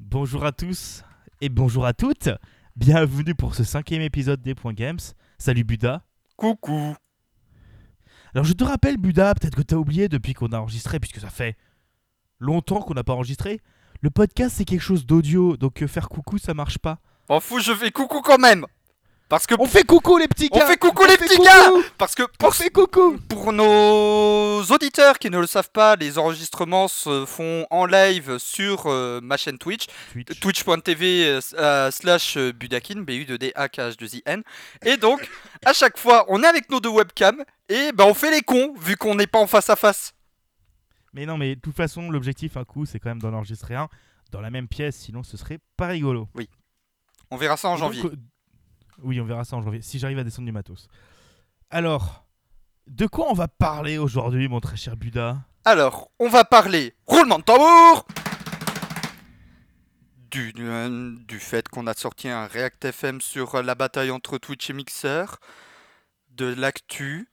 Bonjour à tous et bonjour à toutes. Bienvenue pour ce cinquième épisode des Points Games. Salut Buda. Coucou. Alors je te rappelle Buda, peut-être que t'as oublié depuis qu'on a enregistré, puisque ça fait longtemps qu'on n'a pas enregistré. Le podcast c'est quelque chose d'audio, donc euh, faire coucou ça marche pas. M'en fous, je fais coucou quand même. Parce que On fait coucou les petits On gars fait coucou On les fait petits coucou gars parce que On pour, fait coucou pour nos auditeurs qui ne le savent pas, les enregistrements se font en live sur euh, ma chaîne Twitch, Twitch. twitch.tv euh, euh, slash budakin, b u d d a k h 2 i n Et donc, à chaque fois, on est avec nos deux webcams et ben on fait les cons vu qu'on n'est pas en face à face. Mais non mais de toute façon l'objectif un coup c'est quand même d'en enregistrer un dans la même pièce, sinon ce serait pas rigolo. On verra ça en janvier. Oui, on verra ça en janvier, si j'arrive à descendre du matos. Alors, de quoi on va parler aujourd'hui, mon très cher Buda? Alors, on va parler roulement de tambour du, euh, du fait qu'on a sorti un React FM sur la bataille entre Twitch et Mixer, de l'actu,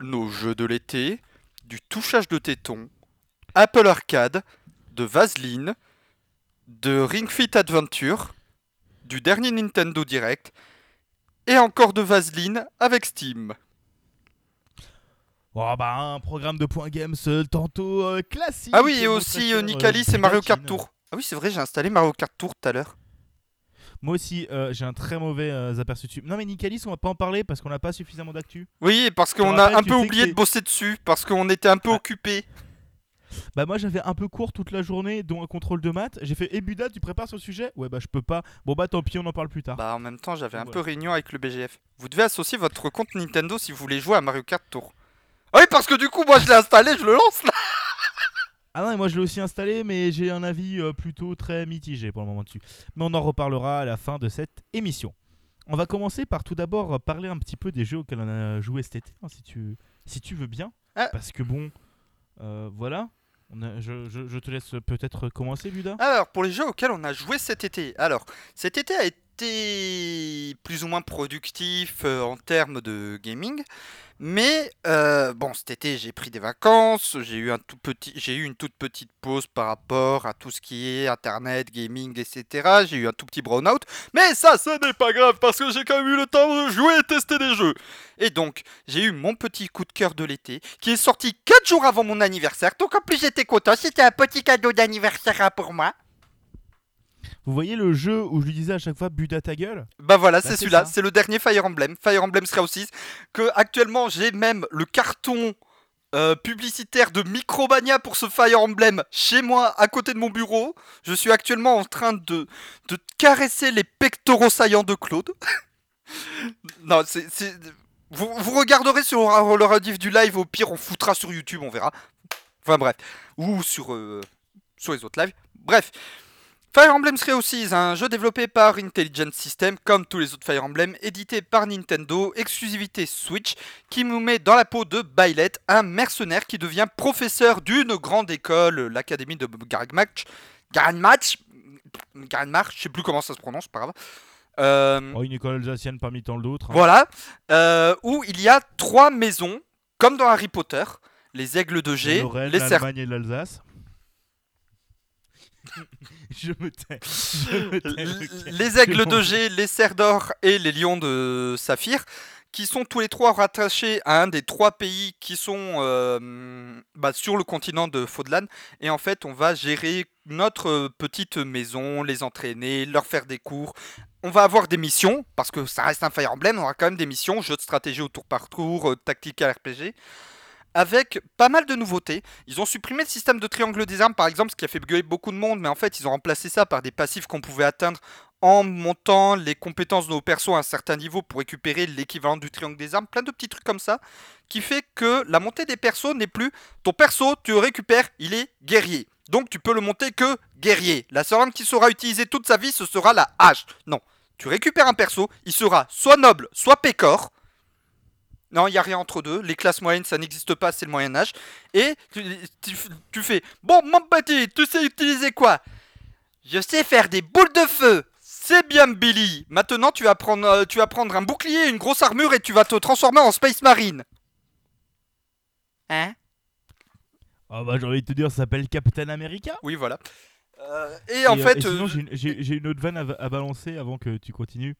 nos jeux de l'été, du touchage de téton, Apple Arcade, de Vaseline, de Ring Fit Adventure, du dernier Nintendo Direct, et encore de Vaseline avec Steam. Oh bah un programme de points games tantôt euh, classique. Ah oui, et aussi euh, Nicalis et Mario Kart. Tour. Ah oui, c'est vrai, j'ai installé Mario Kart Tour tout à l'heure. Moi aussi, euh, j'ai un très mauvais euh, aperçu dessus. Non mais Nicalis, on va pas en parler parce qu'on n'a pas suffisamment d'actu. Oui, parce qu'on a un peu oublié de bosser dessus, parce qu'on était un peu Ah. occupé. Bah moi j'avais un peu court toute la journée, dont un contrôle de maths. J'ai fait, et Buda, tu prépares ce sujet? Ouais bah je peux pas. Bon bah tant pis, on en parle plus tard. Bah en même temps, j'avais un peu réunion avec le BGF. Vous devez associer votre compte Nintendo si vous voulez jouer à Mario Kart Tour. Ah oui, parce que du coup, moi je l'ai installé, je le lance là. Ah non, et moi je l'ai aussi installé, mais j'ai un avis euh, plutôt très mitigé pour le moment dessus. Mais on en reparlera à la fin de cette émission. On va commencer par tout d'abord parler un petit peu des jeux auxquels on a joué cet été, hein, si, tu, si tu veux bien. Ah. Parce que bon, euh, voilà. On a- je, je- je te laisse peut-être commencer, Buda. Alors, pour les jeux auxquels on a joué cet été. Alors, cet été a été plus ou moins productif euh, en termes de gaming. Mais euh, bon, cet été j'ai pris des vacances, j'ai eu un tout petit, j'ai eu une toute petite pause par rapport à tout ce qui est internet, gaming, etc. J'ai eu un tout petit brownout, mais ça, ce n'est pas grave parce que j'ai quand même eu le temps de jouer et tester des jeux. Et donc, j'ai eu mon petit coup de cœur de l'été qui est sorti 4 jours avant mon anniversaire. Donc en plus j'étais content, c'était un petit cadeau d'anniversaire hein, pour moi. Vous voyez le jeu où je lui disais à chaque fois Buda ta gueule? Bah voilà, Bah, c'est c'est celui-là, c'est le dernier Fire Emblem, Fire Emblem Scout 6, que actuellement j'ai même le carton euh, publicitaire de Micromania pour ce Fire Emblem chez moi, à côté de mon bureau. Je suis actuellement en train de, de caresser les pectoraux saillants de Claude. non, c'est... c'est- Vous, vous regarderez sur le rediff du live, au pire on foutra sur YouTube, on verra. Enfin bref, ou sur, euh, sur les autres lives. Bref, Fire Emblem Three Houses, un jeu développé par Intelligent System, comme tous les autres Fire Emblem, édité par Nintendo, exclusivité Switch, qui nous met dans la peau de Byleth, un mercenaire qui devient professeur d'une grande école, l'académie de Garagmatch. Garagmatch Garagmatch, je sais plus comment ça se prononce, pas grave. Euh, Oh, une école alsacienne parmi tant d'autres. hein. voilà, euh, où il y a trois maisons, comme dans Harry Potter, les aigles de G, Lorraine, les serpents. l'Alsace. je me tais. Je me tais, ok. les aigles de G, les cerfs d'or et les lions de saphir, qui sont tous les trois rattachés à un des trois pays qui sont euh, bah, sur le continent de Faudlan. Et en fait, on va gérer notre petite maison, les entraîner, leur faire des cours. On va avoir des missions, parce que ça reste un Fire Emblem, on aura quand même des missions, jeux de stratégie au tour par tour, euh, tactique à RPG, avec pas mal de nouveautés. Ils ont supprimé le système de triangle des armes, par exemple, ce qui a fait gueuler beaucoup de monde, mais en fait, ils ont remplacé ça par des passifs qu'on pouvait atteindre en montant les compétences de nos persos à un certain niveau pour récupérer l'équivalent du triangle des armes, plein de petits trucs comme ça, qui fait que la montée des persos n'est plus ton perso, tu le récupères, il est guerrier. Donc tu peux le monter que guerrier. La seule arme qui sera utilisée toute sa vie, ce sera la hache. Non, tu récupères un perso, il sera soit noble, soit pécor. Non, il n'y a rien entre deux. Les classes moyennes, ça n'existe pas, c'est le Moyen Âge. Et tu, tu- tu fais, bon, mon petit, tu sais utiliser quoi? Je sais faire des boules de feu. C'est bien, Billy. Maintenant, tu vas, prendre, euh, tu vas prendre un bouclier, une grosse armure et tu vas te transformer en Space Marine. Hein? Ah bah j'ai envie de te dire, ça s'appelle Captain America. Oui, voilà. Euh, et en euh, fait, et sinon, euh, j'ai une- j'ai j'ai une autre vanne à, à balancer avant que tu continues.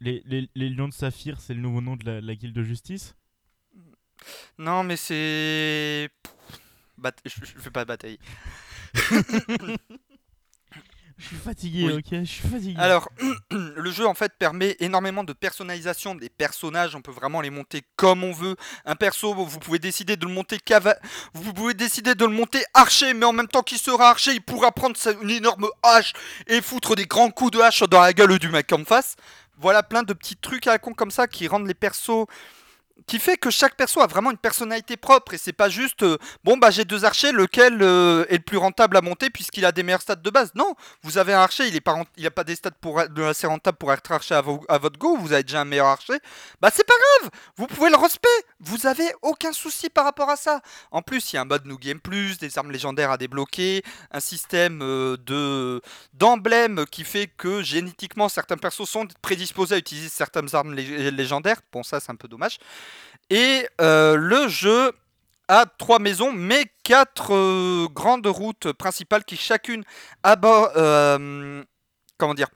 Les, les, les Lions de Saphir, c'est le nouveau nom de la, la guilde de justice. non, mais c'est. Bat- Je, je fais pas bataille. Je suis fatigué, Oui. ok Je suis fatigué. Alors, le jeu en fait permet énormément de personnalisation des personnages. On peut vraiment les monter comme on veut. Un perso, vous pouvez décider de le monter cava... vous pouvez décider de le monter archer, mais en même temps qu'il sera archer, il pourra prendre une énorme hache et foutre des grands coups de hache dans la gueule du mec en face. Voilà plein de petits trucs à la con comme ça qui rendent les persos qui fait que chaque perso a vraiment une personnalité propre et c'est pas juste euh, bon bah j'ai deux archers lequel euh, est le plus rentable à monter puisqu'il a des meilleurs stats de base? Non, vous avez un archer, il est pas il a pas des stats pour assez rentable pour être archer à, vo- à votre go, vous avez déjà un meilleur archer. Bah c'est pas grave, vous pouvez le respect. Vous avez aucun souci par rapport à ça. En plus, il y a un mode New Game Plus, des armes légendaires à débloquer, un système euh, de d'emblèmes qui fait que génétiquement certains persos sont prédisposés à utiliser certaines armes lég- légendaires. Bon ça c'est un peu dommage. Et euh, le jeu a trois maisons, mais quatre euh, grandes routes principales qui chacune abord, euh, comment dire,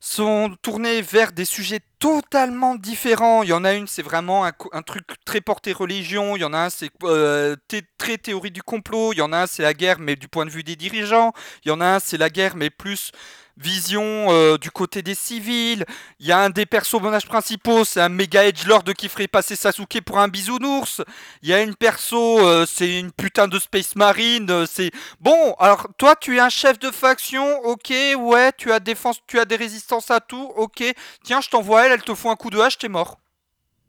sont tournées vers des sujets totalement différents. Il y en a une, c'est vraiment un, truc très porté religion. Il y en a un, c'est euh, très théorie du complot. Il y en a un, c'est la guerre, mais du point de vue des dirigeants. Il y en a un, c'est la guerre, mais plus vision euh, du côté des civils. Il y a un des personnages principaux, c'est un méga edgelord qui ferait passer Sasuke pour un bisounours. Il y a une perso, euh, c'est une putain de space marine. euh, c'est bon. Alors toi, tu es un chef de faction, ok, ouais. Tu as défense, tu as des résistances à tout, ok. Tiens, je t'envoie elle, elle te fout un coup de hache, t'es mort.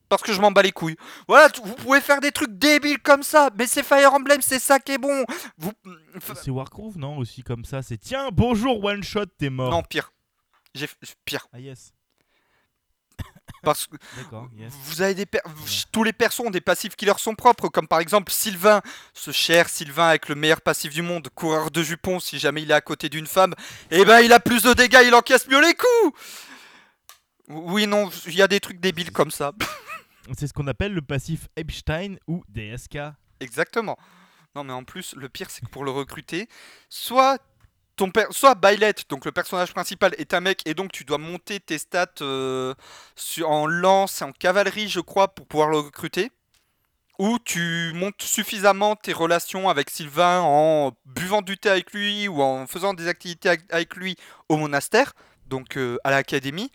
Parce que je m'en bats les couilles. Voilà, vous pouvez faire des trucs débiles comme ça, mais c'est Fire Emblem, c'est ça qui est bon. Vous, C'est Warcraft, non Aussi comme ça, c'est tiens, bonjour, one shot, t'es mort. non, pire. J'ai pire. Ah, yes. Parce que yes. Vous avez des tous les persos ont des passifs qui leur sont propres, comme par exemple Sylvain, ce cher Sylvain avec le meilleur passif du monde, coureur de jupons, si jamais il est à côté d'une femme, et ben il a plus de dégâts, il encaisse mieux les coups. Oui non, il y a des trucs débiles comme ça. C'est ce qu'on appelle le passif Epstein ou DSK. Exactement. Non mais en plus, le pire c'est que pour le recruter, soit ton per- soit Byleth, donc le personnage principal est un mec et donc tu dois monter tes stats euh, sur- en lance et en cavalerie, je crois, pour pouvoir le recruter. Ou tu montes suffisamment tes relations avec Sylvain en buvant du thé avec lui ou en faisant des activités avec- avec lui au monastère, donc euh, à l'académie.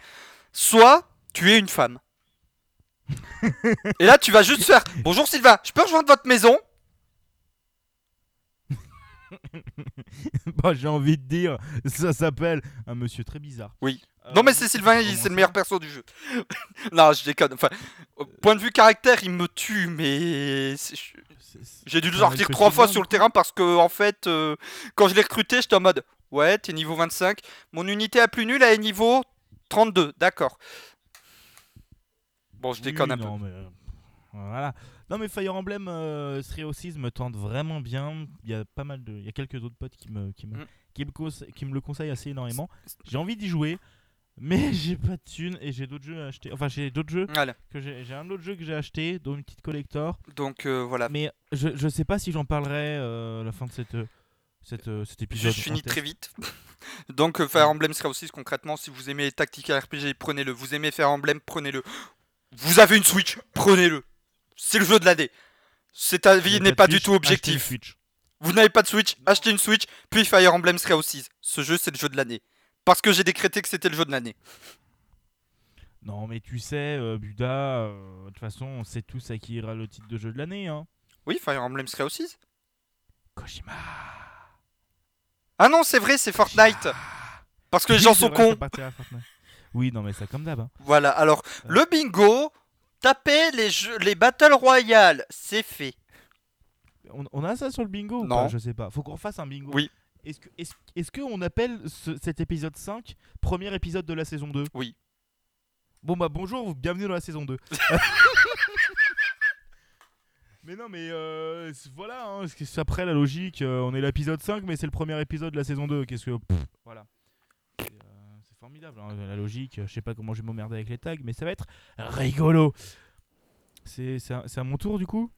Soit tu es une femme. et là tu vas juste faire Bonjour Sylvain, je peux rejoindre votre maison? bah, j'ai envie de dire, ça s'appelle un monsieur très bizarre. Oui. Euh, Non mais c'est Sylvain, c'est le meilleur perso du jeu. non, je déconne. Enfin, point de vue caractère, il me tue, mais j'ai dû le sortir trois fois sur le terrain parce que en fait, euh, quand je l'ai recruté, j'étais en mode ouais, t'es niveau 25. Mon unité la plus nulle, elle est niveau 32. D'accord. Bon, je Oui, déconne un peu. mais, euh, voilà. Non mais Fire Emblem euh, Three Houses me tente vraiment bien. Il y a pas mal de, il y a quelques autres potes qui me, qui me, Mm. qui me, conse- qui me le conseillent assez énormément. J'ai envie d'y jouer, mais j'ai pas de thunes et j'ai d'autres jeux à acheter. Enfin j'ai d'autres jeux Voilà. que j'ai, j'ai un autre jeu que j'ai acheté, dont une petite collector. Donc euh, voilà. Mais je, je sais pas si j'en parlerai euh, à la fin de cette, cette, euh, cet épisode. Je finis très vite. Donc Fire Emblem serait aussi concrètement, si vous aimez les tactiques RPG, prenez-le. Vous aimez Fire Emblem, prenez-le. Vous avez une Switch, prenez-le. C'est le jeu de l'année. Cet avis n'est pas du tout objectif. Vous n'avez pas de Switch, achetez une Switch, puis Fire Emblem serait aussi. Ce jeu, c'est le jeu de l'année. Parce que j'ai décrété que c'était le jeu de l'année. Non mais tu sais, euh, Buda, euh, de toute façon on sait tous à qui ira le titre de jeu de l'année. Hein. Oui, Fire Emblem serait aussi. Kojima. Ah non, c'est vrai, c'est Fortnite. Parce que les gens sont vrai, cons. Oui, non, mais ça comme d'hab. hein. Voilà, alors, Ouais. le bingo, tapez les, jeux, les Battle Royale, c'est fait. On, on a ça sur le bingo ou Non. pas? Je sais pas. Faut qu'on fasse un bingo. Oui. Est-ce que est-ce, est-ce que on appelle ce- cet épisode 5 premier épisode de la saison 2 Oui. Bon bah bonjour, bienvenue dans la saison 2. mais non mais euh, c'est- voilà, hein, parce que c'est après la logique, euh, on est l'épisode 5 mais c'est le premier épisode de la saison 2. Qu'est-ce que... pff, voilà. Euh, formidable, hein, la logique. Je sais pas comment je vais m'emmerder avec les tags, mais ça va être rigolo. C'est, à, à mon tour du coup?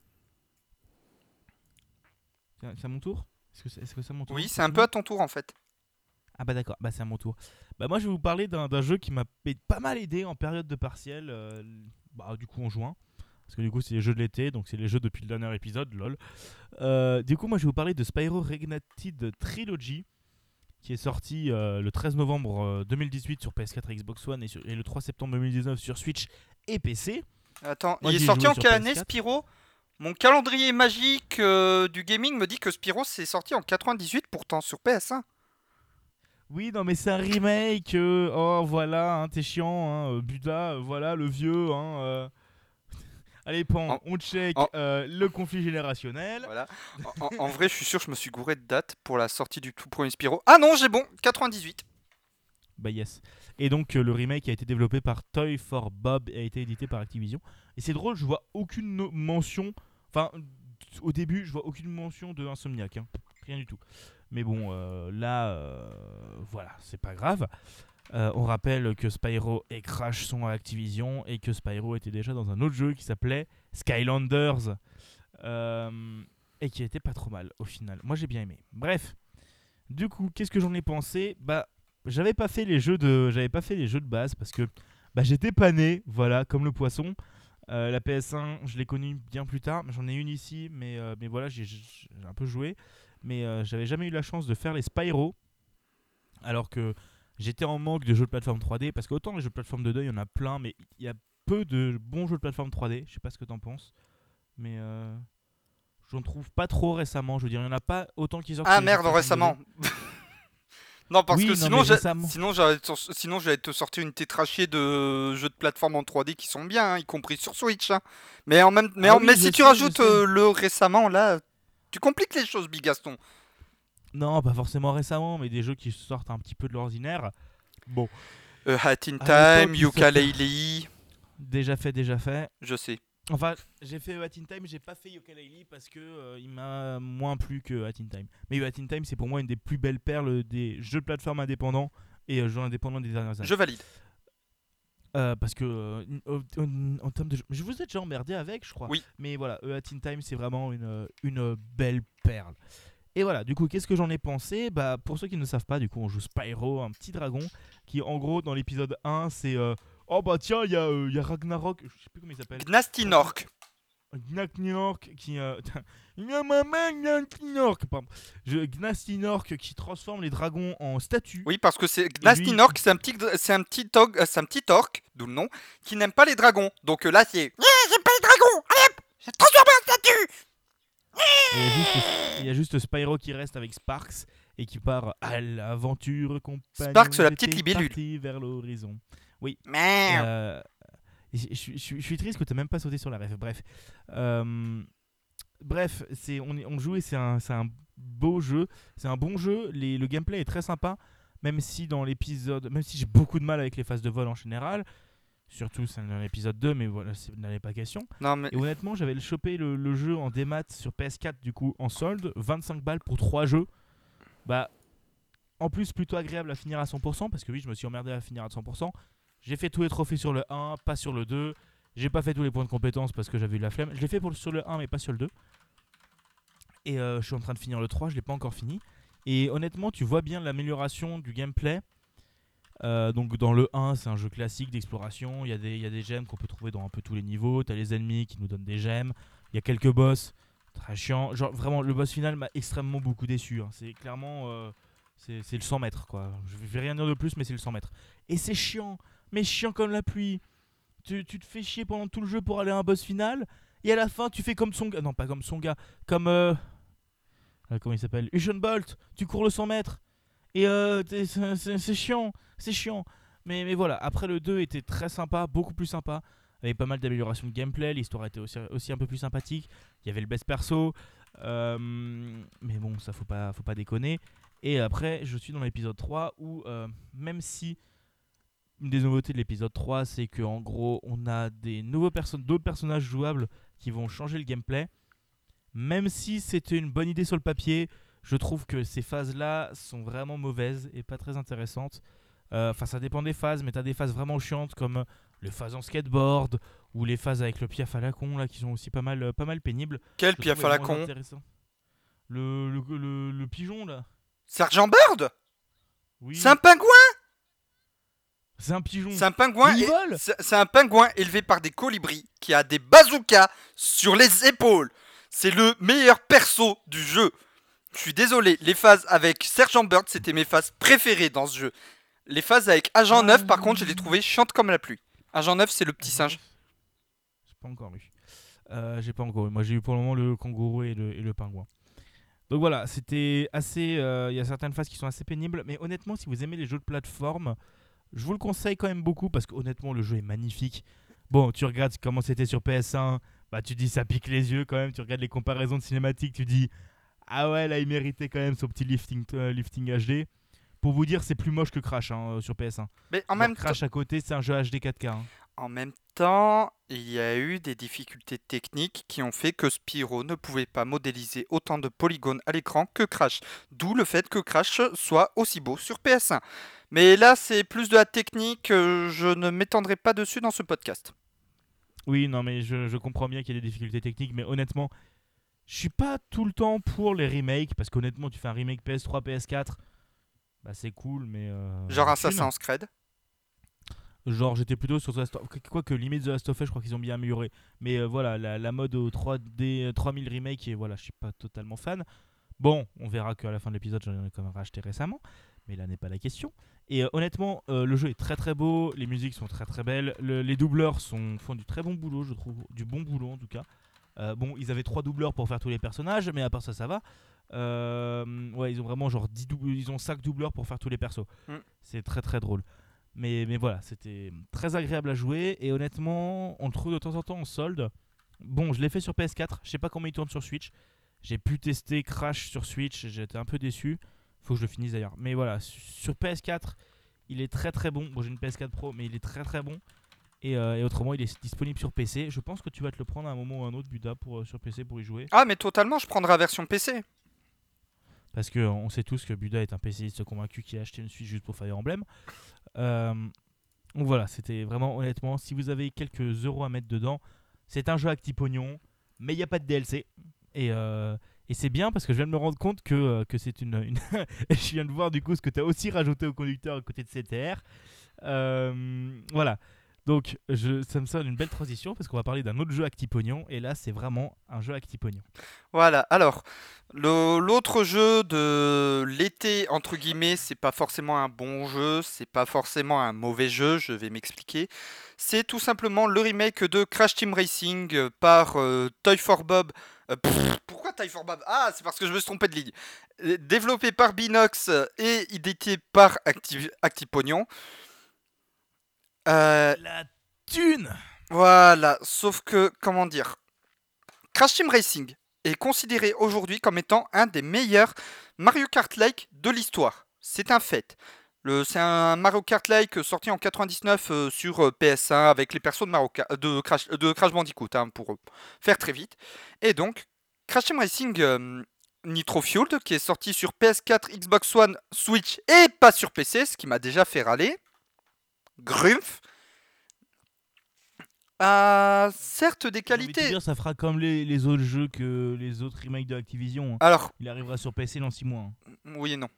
C'est à, mon tour? Est-ce que c'est que c'est à mon tour Oui, c'est un peu à ton tour en fait. Ah bah d'accord, bah c'est à mon tour. Bah moi je vais vous parler d'un jeu qui m'a pas mal aidé en période de partiel, euh, bah du coup en juin. Parce que du coup c'est les jeux de l'été, donc c'est les jeux depuis le dernier épisode, lol. Euh, du coup moi je vais vous parler de Spyro Reignited Trilogy, qui est sorti euh, le 13 novembre euh, 2018 sur PS4 et Xbox One et, sur- et le 3 septembre 2019 sur Switch et PC. Attends, Moi, il est sorti en quelle année PS4. Spyro? Mon calendrier magique euh, du gaming me dit que Spyro c'est sorti en 98 pourtant sur PS1. Oui, non, mais c'est un remake. euh, oh, voilà, hein, t'es chiant, hein, euh, Buda, euh, voilà, le vieux. Hein, euh. Allez, Pan, En- on check en- euh, le conflit générationnel. Voilà. En, vrai, je suis sûr, je me suis gouré de date pour la sortie du tout premier Spyro. Ah non, j'ai bon, 98. Bah, yes. Et donc, euh, le remake a été développé par Toy for Bob et a été édité par Activision. Et c'est drôle, je vois aucune no- mention. Enfin, au début, je vois aucune mention de Insomniac. hein. Rien du tout. Mais bon, euh, là, voilà, c'est pas grave. Euh, on rappelle que Spyro et Crash sont à Activision et que Spyro était déjà dans un autre jeu qui s'appelait Skylanders euh, et qui était pas trop mal au final. Moi j'ai bien aimé. Bref, du coup, qu'est-ce que j'en ai pensé? Bah, j'avais pas fait les jeux de, j'avais pas fait les jeux de base parce que bah j'étais pas né, voilà, comme le poisson. Euh, la PS1, je l'ai connue bien plus tard. J'en ai une ici, mais, mais voilà, j'ai un peu joué. Mais j'avais jamais eu la chance de faire les Spyro. Alors que j'étais en manque de jeux de plateforme 3D. Parce qu'autant les jeux de plateforme 2D, il y en a plein, mais il y a peu de bons jeux de plateforme 3D. Je sais pas ce que t'en penses. Mais euh, j'en trouve pas trop récemment. Je veux dire, il y en a pas autant qui sortent. Ah merde, récemment. non, parce Oui, que non, sinon, récemment. sinon, j'allais te... sinon, j'allais te sortir une tétrachée de jeux de plateforme en 3D qui sont bien, hein, y compris sur Switch. hein. Mais, en même... mais, Ah en- oui, mais si tu sais, rajoutes euh, le récemment, là, tu compliques les choses, Big Gaston. Non, pas forcément récemment, mais des jeux qui sortent un petit peu de l'ordinaire. Bon, Euh, Hat in Time, sortait- Yooka-Laylee, déjà fait, déjà fait. je sais. Enfin, j'ai fait Hat in Time, j'ai pas fait Yooka-Laylee parce que euh, il m'a moins plu que Hat in Time. Mais Hat in Time, c'est pour moi une des plus belles perles des jeux de plateforme indépendants et euh, jeux indépendants des dernières années. Je valide. Euh, parce que euh, en, termes de jeu, je vous ai déjà emmerdé avec, je crois. Oui. Mais voilà, A Hat in Time, c'est vraiment une, une belle perle. Et voilà, du coup, qu'est-ce que j'en ai pensé? Bah, pour ceux qui ne savent pas, du coup, on joue Spyro, un petit dragon, qui en gros, dans l'épisode 1, c'est euh, oh bah tiens, il y, a, euh, il y a Ragnarok, je sais plus comment il s'appelle. Gnastinork. Gnastinork qui. Euh, il y a ma main, Gnastinork, pardon. Je- Gnastinork qui transforme les dragons en statues. Oui, parce que c'est Gnastinork, c'est un petit, c'est un petit orc, euh, c'est un petit orc, d'où le nom, qui n'aime pas les dragons. Donc euh, là, c'est. Yeah, j'aime pas les dragons. Allez hop, je transforme en statue. Il y a juste- il y, a juste Spyro qui reste avec Sparks et qui part à l'aventure compagnon. Sparks, la petite libellule. vers l'horizon. Merde. Euh, je, je- je- je suis triste que tu même pas sauté sur la rêve. Bref. Euh, bref, c'est, on, on joue et c'est un, beau jeu. C'est un bon jeu. Les- le gameplay est très sympa. Même si dans l'épisode. Même si j'ai beaucoup de mal avec les phases de vol en général. Surtout c'est dans l'épisode 2, mais voilà, c'est n'en pas question. Non mais Et honnêtement, j'avais chopé le, le jeu en démat sur PS4 du coup en solde, 25 balles pour 3 jeux. Bah en plus plutôt agréable à finir à 100% parce que oui, je me suis emmerdé à finir à 100%. J'ai fait tous les trophées sur le 1, pas sur le 2. J'ai pas fait tous les points de compétence parce que j'avais eu la flemme. Je l'ai fait pour, sur le 1 mais pas sur le 2. Et euh, je suis en train de finir le 3, je l'ai pas encore fini. Et honnêtement, tu vois bien l'amélioration du gameplay. Euh, donc dans le 1, c'est un jeu classique d'exploration. Il y, a des- y a des gemmes qu'on peut trouver dans un peu tous les niveaux. T'as les ennemis qui nous donnent des gemmes. Il y a quelques boss. Très chiant. Genre vraiment, le boss final m'a extrêmement beaucoup déçu. hein. C'est clairement... euh, c'est le 100 mètres quoi. Je vais rien dire de plus, mais c'est le 100 mètres. Et c'est chiant. Mais chiant comme la pluie. Tu, tu te fais chier pendant tout le jeu pour aller à un boss final. Et à la fin, tu fais comme son gars. Non, pas comme son gars. Comme... euh, euh, comment il s'appelle? Usain Bolt. Tu cours le 100 mètres. Et c'est chiant, c'est chiant. Mais, mais voilà, après le 2 était très sympa, beaucoup plus sympa. Avec pas mal d'améliorations de gameplay, l'histoire était aussi, aussi un peu plus sympathique. Il y avait le best perso. euh, mais bon, ça faut pas, faut pas déconner. Et après, je suis dans l'épisode 3 où, euh, même si une des nouveautés de l'épisode 3, c'est que en gros, on a des nouveaux personnes, d'autres personnages jouables qui vont changer le gameplay. Même si c'était une bonne idée sur le papier, je trouve que ces phases-là sont vraiment mauvaises et pas très intéressantes. Euh, Enfin, ça dépend des phases, mais t'as des phases vraiment chiantes comme les phases en skateboard ou les phases avec le piaf à la con là qui sont aussi pas mal, euh, pas mal pénibles. quel piaf à la con. intéressant. Le, le, le- le pigeon là. Sergent Bird? Oui. C'est un pingouin? C'est un pigeon. C'est un pingouin. Et- c'est un pingouin élevé par des colibris qui a des bazookas sur les épaules. C'est le meilleur perso du jeu. Je suis désolé, les phases avec Sergent Bird, c'était mes phases préférées dans ce jeu. Les phases avec Agent Ah. 9, par contre, je les trouvais chiantes comme la pluie. Agent 9, c'est le petit singe. J'ai pas encore eu. Euh, j'ai pas encore eu. Moi, j'ai eu pour le moment le kangourou et le, et le pingouin. Donc voilà, c'était assez. euh, Il y a certaines phases qui sont assez pénibles, mais honnêtement, si vous aimez les jeux de plateforme, je vous le conseille quand même beaucoup parce que honnêtement, le jeu est magnifique. Bon, tu regardes comment c'était sur PS1, bah tu dis ça pique les yeux quand même. Tu regardes les comparaisons de cinématiques, tu dis ah ouais là il méritait quand même son petit lifting, euh, lifting HD. Pour vous dire, c'est plus moche que Crash hein, sur PS1. Mais en Genre, même, temps- Crash à côté, c'est un jeu HD 4K. hein. en même temps, il y a eu des difficultés techniques qui ont fait que Spyro ne pouvait pas modéliser autant de polygones à l'écran que Crash. D'où le fait que Crash soit aussi beau sur PS1. Mais là, c'est plus de la technique, euh, je ne m'étendrai pas dessus dans ce podcast. Oui, non, mais je, je comprends bien qu'il y a des difficultés techniques, mais honnêtement, je suis pas tout le temps pour les remakes, parce qu'honnêtement, tu fais un remake PS3, PS4, bah c'est cool, mais. euh, Genre. Assassin's Creed. Genre, j'étais plutôt sur The Last of Quoique, limite The Last of Us, je crois qu'ils ont bien amélioré. Mais euh, voilà, la, la mode au 3D, euh, 3000 remake, et voilà, je suis pas totalement fan. Bon, on verra qu'à la fin de l'épisode, j'en ai quand même racheté récemment, mais là n'est pas la question. Et euh, honnêtement, euh, le jeu est très très beau, les musiques sont très très belles, le- les doubleurs sont, font du très bon boulot, je trouve, du bon boulot en tout cas. Bon, ils avaient trois doubleurs pour faire tous les personnages, mais à part ça, ça va. Euh, ouais, ils ont vraiment genre 10 dou- ils ont 5 doubleurs pour faire tous les persos. Mm. C'est très très drôle. Mais, mais voilà, c'était très agréable à jouer et honnêtement, on le trouve de temps en temps en solde. Bon, je l'ai fait sur PS4, je sais pas comment il tourne sur Switch. J'ai pu tester Crash sur Switch, j'étais un peu déçu. Faut que je le finisse d'ailleurs. Mais voilà, su- sur PS4, il est très très bon. Bon, j'ai une PS4 Pro, mais il est très très bon. Et, euh, et autrement, il est disponible sur PC. Je pense que tu vas te le prendre à un moment ou à un autre, Buda, pour, euh, sur PC pour y jouer. Ah, mais totalement, je prendrai la version PC. Parce que euh, on sait tous que Buda est un PCiste convaincu qui a acheté une Switch juste pour Fire Emblem. Euh, donc voilà, c'était vraiment honnêtement, si vous avez quelques euros à mettre dedans, c'est un jeu à petit pognon, mais il n'y a pas de DLC. Et, euh, et c'est bien parce que je viens de me rendre compte que, euh, que c'est une, une- je viens de voir du coup ce que tu as aussi rajouté au conducteur à côté de CTR. Voilà. Donc ça me sonne une belle transition parce qu'on va parler d'un autre jeu pognon. Et là, c'est vraiment un jeu pognon. Voilà, alors, l'autre jeu de l'été, entre guillemets, c'est pas forcément un bon jeu, c'est pas forcément un mauvais jeu, je vais m'expliquer. C'est tout simplement le remake de Crash Team Racing par euh, Toy for Bob. Euh, pourquoi Toy for Bob? Ah, c'est parce que je me suis trompé de ligne. Euh, Développé par Binox et édité par Acti-. Euh, La thune voilà, sauf que, comment dire, Crash Team Racing est considéré aujourd'hui comme étant un des meilleurs Mario Kart-like de l'histoire. C'est un fait. C'est un Mario Kart-like sorti en 99 euh, sur euh, PS1 avec les persos de, Mario Kart- de, Crash, de Crash Bandicoot, hein, pour faire très vite. Et donc, Crash Team Racing euh, Nitro Fueled, qui est sorti sur PS4, Xbox One, Switch et pas sur PC, ce qui m'a déjà fait râler. Grumpf a certes des qualités. dire, ça fera comme les, les autres jeux que les autres remakes de Activision. hein. Alors, Il arrivera sur PC dans 6 mois. hein. oui et non.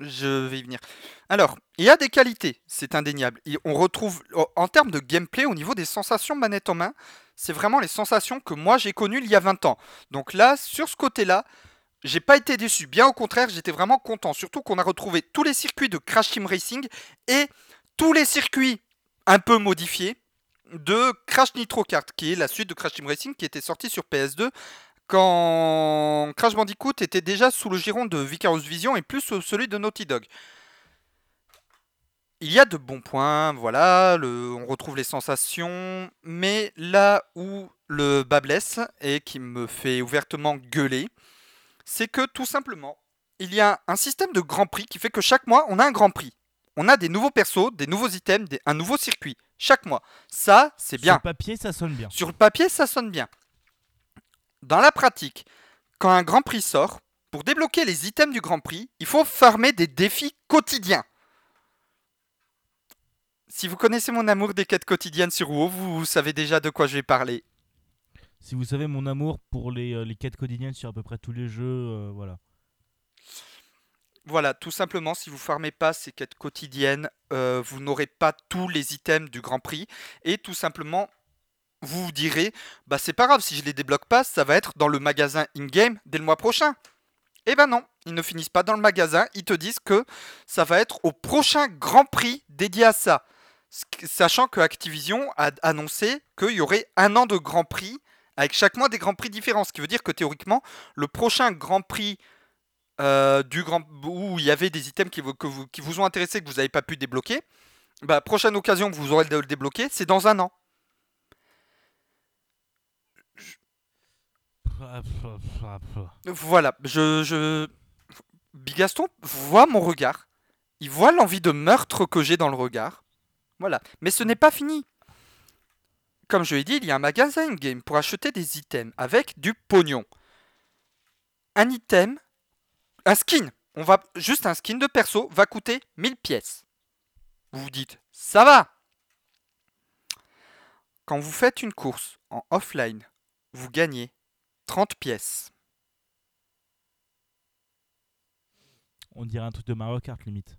Je vais y venir. Alors, il y a des qualités, c'est indéniable. Et on retrouve, en- en termes de gameplay, au niveau des sensations manette en main, c'est vraiment les sensations que moi j'ai connues il y a 20 ans. Donc là, sur ce côté-là, j'ai pas été déçu. Bien au contraire, j'étais vraiment content. Surtout qu'on a retrouvé tous les circuits de Crash Team Racing et tous les circuits un peu modifiés de Crash Nitro Kart, qui est la suite de Crash Team Racing qui était sortie sur PS2 quand Crash Bandicoot était déjà sous le giron de Vicarious Vision et plus sous celui de Naughty Dog. Il y a de bons points, voilà, on retrouve les sensations, mais là où le bas blesse et qui me fait ouvertement gueuler, c'est que tout simplement, il y a un système de grand prix qui fait que chaque mois, on a un grand prix. On a des nouveaux persos, des nouveaux items, des- un nouveau circuit, chaque mois. Ça, c'est bien. Sur papier, ça sonne bien. Sur le papier, ça sonne bien. Dans la pratique, quand un Grand Prix sort, pour débloquer les items du Grand Prix, il faut farmer des défis quotidiens. Si vous connaissez mon amour des quêtes quotidiennes sur WoW, vous savez déjà de quoi je vais parler. Si vous savez mon amour pour les, euh, les quêtes quotidiennes sur à peu près tous les jeux, euh, voilà. Voilà, tout simplement, si vous farmez pas ces quêtes quotidiennes, euh, vous n'aurez pas tous les items du Grand Prix. Et tout simplement, vous vous direz, bah c'est pas grave, si je les débloque pas, ça va être dans le magasin in-game dès le mois prochain. Eh ben non, ils ne finissent pas dans le magasin, ils te disent que ça va être au prochain Grand Prix dédié à ça. Sachant que Activision a annoncé qu'il y aurait un an de Grand Prix avec chaque mois des Grands Prix différents. Ce qui veut dire que théoriquement, le prochain Grand Prix euh, du grand où il y avait des items qui vous, qui vous ont intéressé que vous n'avez pas pu débloquer, bah, prochaine occasion que vous aurez de le débloquer, c'est dans un an. Voilà, je, je... Bigaston voit mon regard. Il voit l'envie de meurtre que j'ai dans le regard. Voilà. Mais ce n'est pas fini. Comme je l'ai dit, il y a un magasin in-game pour acheter des items avec du pognon. Un item, un skin, on va juste un skin de perso va coûter 1000 pièces. Vous vous dites, ça va. Quand vous faites une course en offline, vous gagnez 30 pièces. On dirait un truc de Mario Kart limite.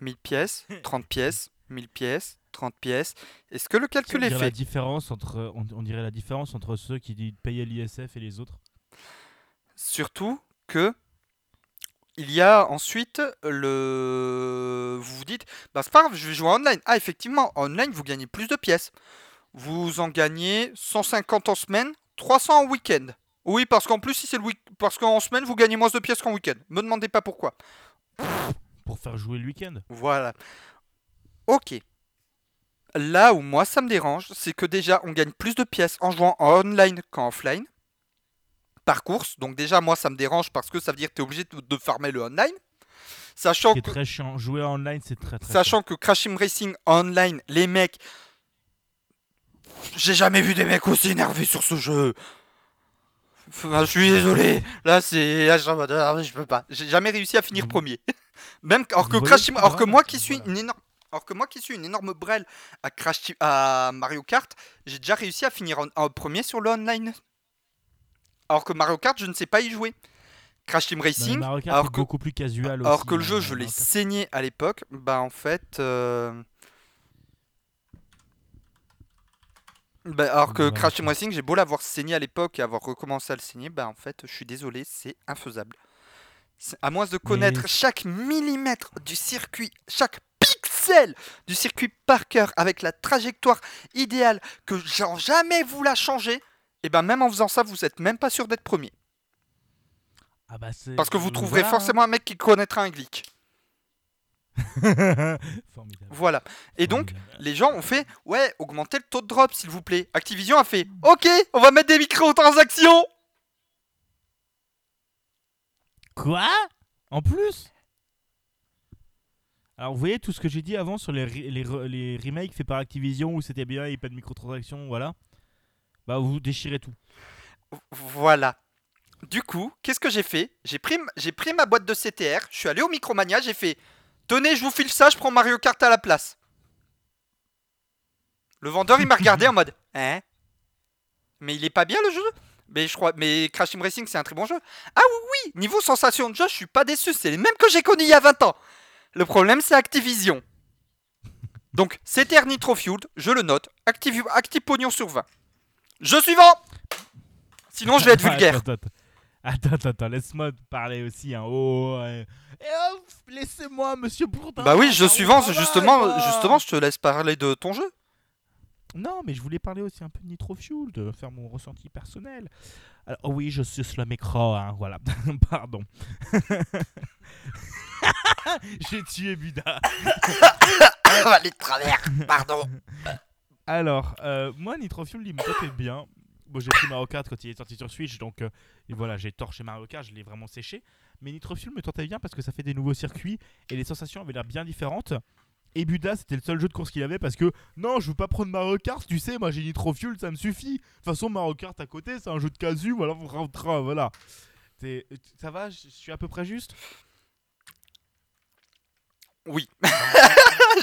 1000 pièces, 30 pièces, 1000 pièces, 30 pièces. Est-ce que le on calcul est la fait? différence entre on, on dirait la différence entre ceux qui payer l'ISF et les autres. Surtout que il y a ensuite le. Vous vous dites, bah c'est pas grave, je vais jouer en online. Ah, effectivement, en online, vous gagnez plus de pièces. Vous en gagnez 150 en semaine, 300 en week-end. Oui, parce qu'en plus, si c'est le week parce qu'en semaine, vous gagnez moins de pièces qu'en week-end. Me demandez pas pourquoi. Pour faire jouer le week-end. Voilà. Ok. Là où moi ça me dérange, c'est que déjà on gagne plus de pièces en jouant en online qu'en offline. Par course. Donc déjà moi ça me dérange parce que ça veut dire que tu es obligé de, de farmer le online. Sachant que, très chiant. Jouer online, c'est très très. sachant que Crash Team Racing online, les mecs. J'ai jamais vu des mecs aussi énervés sur ce jeu. Enfin, je suis désolé. Là c'est. je ah, je peux pas. J'ai jamais réussi à finir premier. Même alors que Crash Team- alors que moi qui suis une énorme. Alors que moi qui suis une énorme brêle à Crash Team- à Mario Kart, j'ai déjà réussi à finir en, en premier sur le online. Alors que Mario Kart, je ne sais pas y jouer. Crash Team Bah, Racing, Mario Kart alors est que, beaucoup plus casual alors aussi, que le hein, jeu, je l'ai saigné à l'époque, bah en fait. euh, bah, alors que Voilà, Crash Team. Racing, j'ai beau l'avoir saigné à l'époque et avoir recommencé à le saigner, bah en fait, je suis désolé, c'est infaisable. À moins de connaître Mais- chaque millimètre du circuit, chaque pixel du circuit par cœur avec la trajectoire idéale que genre jamais vous la changez, et ben même en faisant ça, vous êtes même pas sûr d'être premier. Ah bah c'est. Parce que vous trouverez voilà, hein. forcément un mec qui connaîtra un glitch. Formidable. Voilà. Et donc, les gens ont fait Ouais, augmentez le taux de drop, s'il vous plaît. Activision a fait Ok, on va mettre des microtransactions Quoi? En plus? Alors vous voyez tout ce que j'ai dit avant sur les, re- les, les remakes faits par Activision où c'était bien, il n'y a pas de microtransactions, voilà. Bah vous déchirez tout. Voilà. Du coup, qu'est-ce que j'ai fait? J'ai pris, ma boîte de CTR, je suis allé au Micromania, j'ai fait Tenez, je vous file ça, je prends Mario Kart à la place. Le vendeur, il m'a regardé en mode Hein? Mais il est pas bien le jeu? Mais je crois, mais Crash Team Racing c'est un très bon jeu. Ah oui oui, niveau sensation de jeu, je suis pas déçu, c'est les mêmes que j'ai connus il y a 20 ans. Le problème c'est Activision. Donc CTR Nitro Fueled, je le note, Active Pognon sur 20. Je suivant Sinon je vais être vulgaire. Attends, attends, attends, attends, attends, laisse-moi parler aussi. Hein. Oh. Et hop, laissez-moi, monsieur Bourdin. Bah oui, je Ah, suivant, on justement, justement, je te laisse parler de ton jeu. Non, mais je voulais parler aussi un peu de Nitro Fuel, de faire mon ressenti personnel. Alors, oh oui, je suce le micro, hein, voilà. Pardon. J'ai tué Buda. Allez de travers, pardon. Alors, euh, moi, Nitro Fuel, il me bien. Bon, j'ai pris Mario Kart quand il est sorti sur Switch, donc euh, voilà, j'ai torché Mario Kart, je l'ai vraiment séché. Mais Nitro Fuel me tentait bien parce que ça fait des nouveaux circuits et les sensations avaient l'air bien différentes. Et Buda, c'était le seul jeu de course qu'il avait parce que non, je veux pas prendre Mario Kart, tu sais, moi j'ai Nitro Fuel, ça me suffit. De toute façon, Mario Kart à côté, c'est un jeu de casu, voilà, voilà. Ça va, je suis à peu près juste? Oui.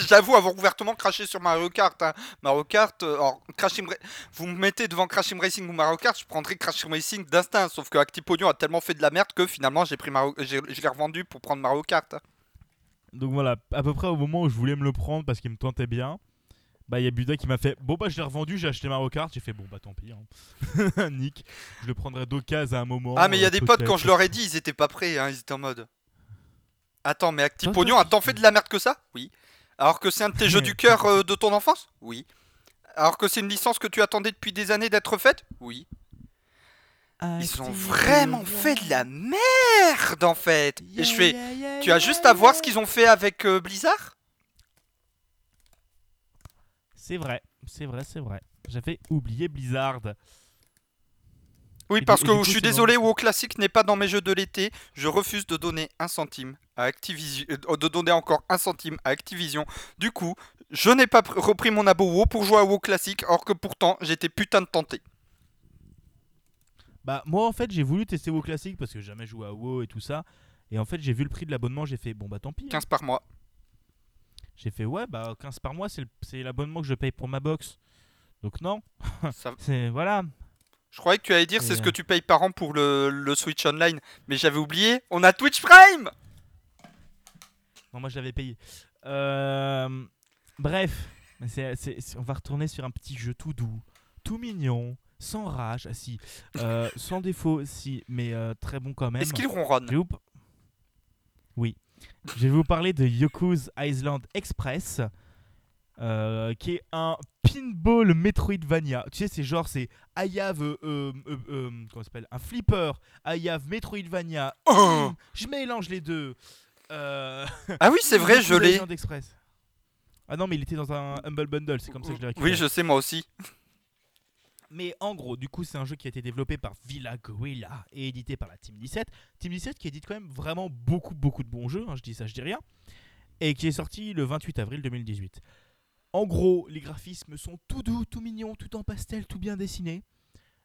J'avoue avoir ouvertement craché sur Mario Kart. hein. Mario Kart, euh, alors, Crash Team Ra- vous me mettez devant Crash Team Racing ou Mario Kart, je prendrais Crash Team Racing d'instinct. Sauf que a tellement fait de la merde que finalement j'ai pris Mario... je l'ai revendu pour prendre Mario Kart. Donc voilà, à peu près au moment où je voulais me le prendre parce qu'il me tentait bien, bah il y a Buda qui m'a fait Bon bah je l'ai revendu, j'ai acheté Mario Kart. J'ai fait Bon bah tant pis. hein. Nick, je le prendrai d'occasion à un moment. Ah, mais il y a euh, des potes, quand je leur ai dit, ils étaient pas prêts, hein, ils étaient en mode. Attends, mais Toi, Actipognon toi, a tant fait de la merde que ça? Oui. Alors que c'est un de tes jeux du cœur euh, de ton enfance? Oui. Alors que c'est une licence que tu attendais depuis des années d'être faite? Oui. Ils ont vraiment fait de la merde en fait Et je fais. Tu as juste à voir ce qu'ils ont fait avec euh, Blizzard? C'est vrai, c'est vrai, c'est vrai. J'avais oublié Blizzard. Oui, parce que je suis désolé, WoW Classic n'est pas dans mes jeux de l'été. Je refuse de donner un centime à Activision, euh, de donner encore un centime à Activision. Du coup, je n'ai pas pr- repris mon abo WoW pour jouer à WoW Classic, alors que pourtant j'étais putain de tenté. Bah moi en fait j'ai voulu tester WoW classique parce que jamais joué à WoW et tout ça. Et en fait j'ai vu le prix de l'abonnement, j'ai fait bon bah tant pis. hein. 15 par mois. J'ai fait ouais bah 15 par mois c'est l'abonnement que je paye pour ma box. Donc non, Ça- c'est voilà. Je croyais que tu allais dire c'est ce euh, que tu payes par an pour le, le Switch Online, mais j'avais oublié, on a Twitch Prime Non moi je l'avais payé. Euh, Bref, c'est- c'est- on va retourner sur un petit jeu tout doux, tout mignon, sans rage, ah si, euh, sans défaut si, mais euh, très bon quand même. Est-ce qu'il ronronne vous Oui. Je vais vous parler de Yoku's Island Express, qui est un pinball Metroidvania. Tu sais, c'est genre, c'est I have, euh, euh, euh, euh, comment s'appelle? Un flipper, I have Metroidvania. Oh je mélange les deux. Euh, Ah oui, c'est vrai, je l'ai. Express. Ah non, mais il était dans un Humble Bundle, c'est comme ça que je l'ai récupéré. Oui, je sais, moi aussi. Mais en gros, du coup, c'est un jeu qui a été développé par Villa Gorilla et édité par la Team 17. Team 17 qui édite quand même vraiment beaucoup, beaucoup de bons jeux, hein, je dis ça, je dis rien. Et qui est sorti le 28 avril 2018. En gros, les graphismes sont tout doux, tout mignons, tout en pastel, tout bien dessiné.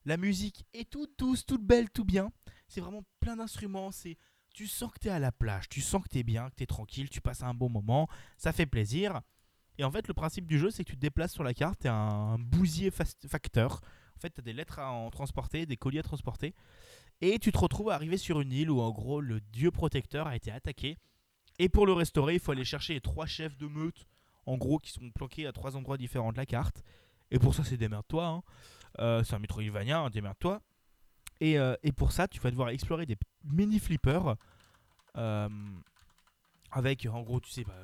La musique est toute douce, toute belle, tout bien. C'est vraiment plein d'instruments. C'est, tu sens que t'es à la plage, tu sens que t'es bien, que t'es tranquille, tu passes un bon moment. Ça fait plaisir. Et en fait, le principe du jeu, c'est que tu te déplaces sur la carte, t'es un bousier facteur. En fait, tu as des lettres à en transporter, des colis à transporter. Et tu te retrouves arrivé sur une île où, en gros, le dieu protecteur a été attaqué. Et pour le restaurer, il faut aller chercher les trois chefs de meute, en gros, qui sont planqués à trois endroits différents de la carte. Et pour ça, c'est démerde-toi. hein. Euh, c'est un Metroidvania, hein, démerde-toi. Et, euh, et pour ça, tu vas devoir explorer des mini flippers. euh, avec, en gros, tu sais, bah,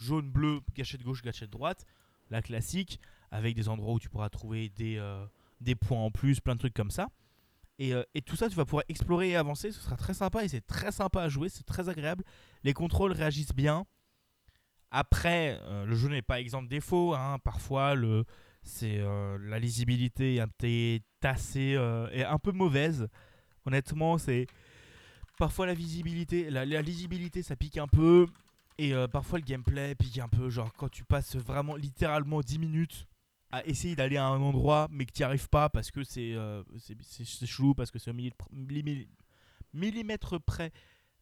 jaune, bleu, gâchette gauche, gâchette droite. La classique. Avec des endroits où tu pourras trouver des. euh, points en plus, plein de trucs comme ça. Et, tout ça, tu vas pouvoir explorer et avancer. Ce sera très sympa et c'est très sympa à jouer. C'est très agréable. Les contrôles réagissent bien. Après, le jeu n'est pas exempt de hein. Parfois, le, c'est euh, la lisibilité est assez euh, est un peu mauvaise. Honnêtement, c'est parfois la visibilité, la, lisibilité, ça pique un peu. Et euh, parfois le gameplay pique un peu. Genre quand tu passes vraiment littéralement 10 minutes à essayer d'aller à un endroit mais que tu n'y arrives pas parce que c'est c'est- chelou, parce que c'est au milli- milli- millimètre près,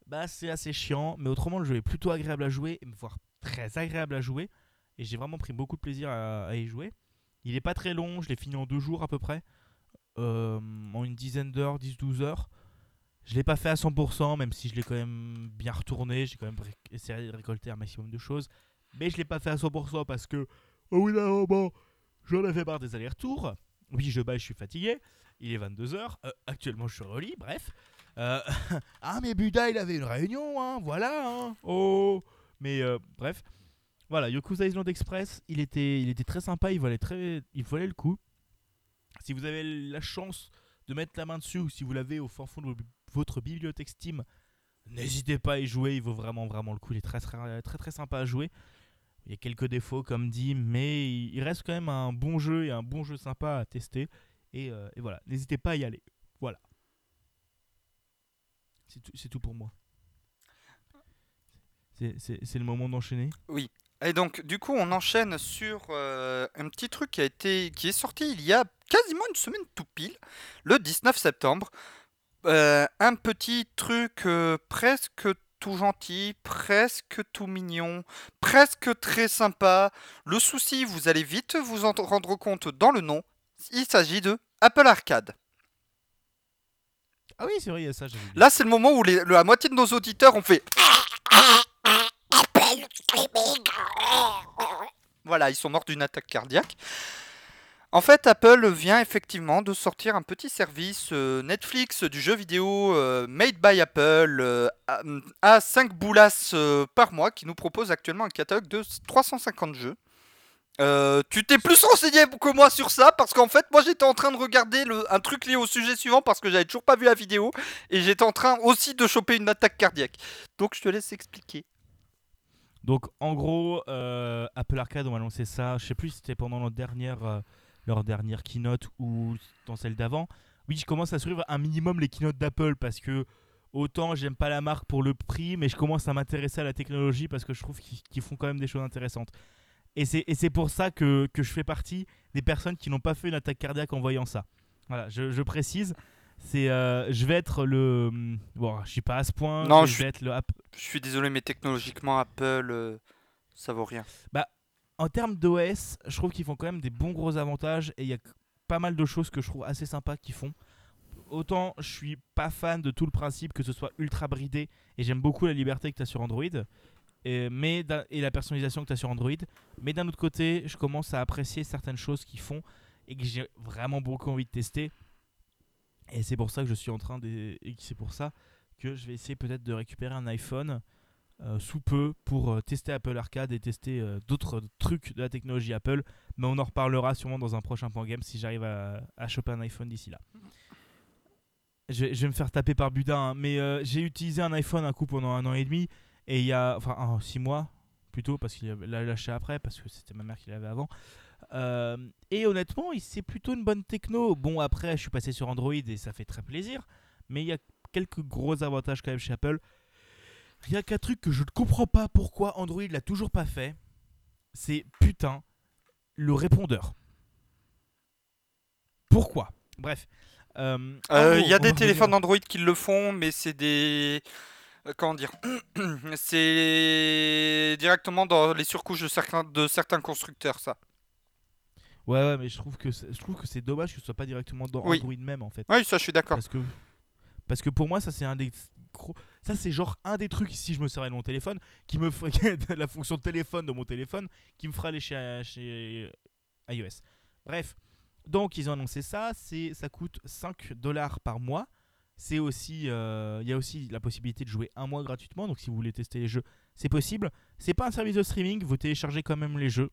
bah c'est assez chiant. Mais autrement, le jeu est plutôt agréable à jouer, voire très agréable à jouer. Et j'ai vraiment pris beaucoup de plaisir à y jouer. Il est pas très long, je l'ai fini en deux jours à peu près. Euh, en une dizaine d'heures, 10-12 heures. Je l'ai pas fait à 100%, même si je l'ai quand même bien retourné. J'ai quand même essayé de récolter un maximum de choses. Mais je l'ai pas fait à 100% parce que, au bout d'un moment, j'en avais marre des allers-retours. Oui, je bats, je suis fatigué. Il est 22h. actuellement, je suis au lit. Bref. Euh, ah, mais Buda, il avait une réunion, hein. Voilà, hein. Oh. Mais euh, bref. Voilà, Yoku's Island Express, il était, très sympa. Il valait, le coup. Si vous avez la chance de mettre la main dessus ou si vous l'avez au fond de votre bibliothèque Steam, n'hésitez pas à y jouer. Il vaut vraiment, le coup. Il est très, très, très, sympa à jouer. Il y a quelques défauts, comme dit, mais il reste quand même un bon jeu et un bon jeu sympa à tester. Et, euh, voilà, n'hésitez pas à y aller. Voilà. C'est tout, tout pour moi. C'est- le moment d'enchaîner? Et donc, du coup, on enchaîne sur euh, un petit truc qui a été, qui est sorti il y a quasiment une semaine tout pile, le 19 septembre. Euh, un petit truc euh, presque tout gentil, presque tout mignon, presque très sympa. Le souci, vous allez vite vous en rendre compte dans le nom. Il s'agit de Apple Arcade. Ah oui, c'est vrai, il y a ça. Là, c'est le moment où les- la moitié de nos auditeurs ont fait. Voilà, ils sont morts d'une attaque cardiaque. En fait, Apple vient effectivement de sortir un petit service euh, Netflix du jeu vidéo euh, Made by Apple euh, à, à 5 boulasses par mois qui nous propose actuellement un catalogue de 350 jeux. Tu t'es plus renseigné que moi sur ça parce qu'en fait moi j'étais en train de regarder un truc lié au sujet suivant parce que j'avais toujours pas vu la vidéo et j'étais en train aussi de choper une attaque cardiaque. Donc je te laisse expliquer. Donc en gros, euh, Apple Arcade ont annoncé ça. Je sais plus si c'était pendant leur dernière, euh, leur dernière keynote ou dans celle d'avant. Oui, je commence à suivre un minimum les keynotes d'Apple parce que autant j'aime pas la marque pour le prix, mais je commence à m'intéresser à la technologie parce que je trouve qu'ils font quand même des choses intéressantes. Et c'est et c'est pour ça que, que je fais partie des personnes qui n'ont pas fait une attaque cardiaque en voyant ça. Voilà, je, je précise. C'est, euh, je vais être le. Bon, je suis pas à ce point. Non, je je vais être le App- Je suis désolé mais technologiquement Apple euh, ça vaut rien. en termes d'OS, je trouve qu'ils font quand même des bons gros avantages et il y a pas mal de choses que je trouve assez sympas qu'ils font. Autant je suis pas fan de tout le principe que ce soit ultra bridé et j'aime beaucoup la liberté que tu as sur Android et, mais et la personnalisation que tu as sur Android. Mais d'un autre côté, je commence à apprécier certaines choses qu'ils font et que j'ai vraiment beaucoup envie de tester. Et c'est pour ça que je suis en train de. Et c'est pour ça que je vais essayer peut-être de récupérer un iPhone euh, sous peu pour euh, tester Apple Arcade et tester euh, d'autres trucs de la technologie Apple. Mais on en reparlera sûrement dans un prochain point game si j'arrive à, à choper un iPhone d'ici là. Je vais, je vais me faire taper par Buda, hein, mais euh, j'ai utilisé un iPhone un coup pendant un an et demi et il y a enfin un- six mois plutôt parce qu'il l'a lâché après parce que c'était ma mère qui l'avait avant. Euh, et honnêtement, c'est plutôt une bonne techno. Bon, après, je suis passé sur Android et ça fait très plaisir. Mais il y a quelques gros avantages quand même chez Apple. Il y a qu'un truc que je ne comprends pas pourquoi Android l'a toujours pas fait. C'est putain le répondeur. Pourquoi? Bref. Euh, Euh, gros, Il y a des téléphones Android qui le font, mais c'est des. Comment dire C'est directement dans les surcouches de certains, de certains constructeurs, ça. Ouais, ouais, mais je trouve que c'est- je trouve que c'est dommage que ce soit pas directement dans Oui. Android même en fait. Oui, ça, je suis d'accord. Parce que, parce que pour moi, ça c'est un des gros. Ça c'est genre un des trucs, si je me servais de mon téléphone, qui me ferait la fonction de téléphone de mon téléphone, qui me fera aller chez, chez iOS. Bref, donc ils ont annoncé ça, c'est ça coûte 5 dollars par mois. C'est aussi, euh, il y a aussi la possibilité de jouer un mois gratuitement. Donc si vous voulez tester les jeux, c'est possible. C'est pas un service de streaming, vous téléchargez quand même les jeux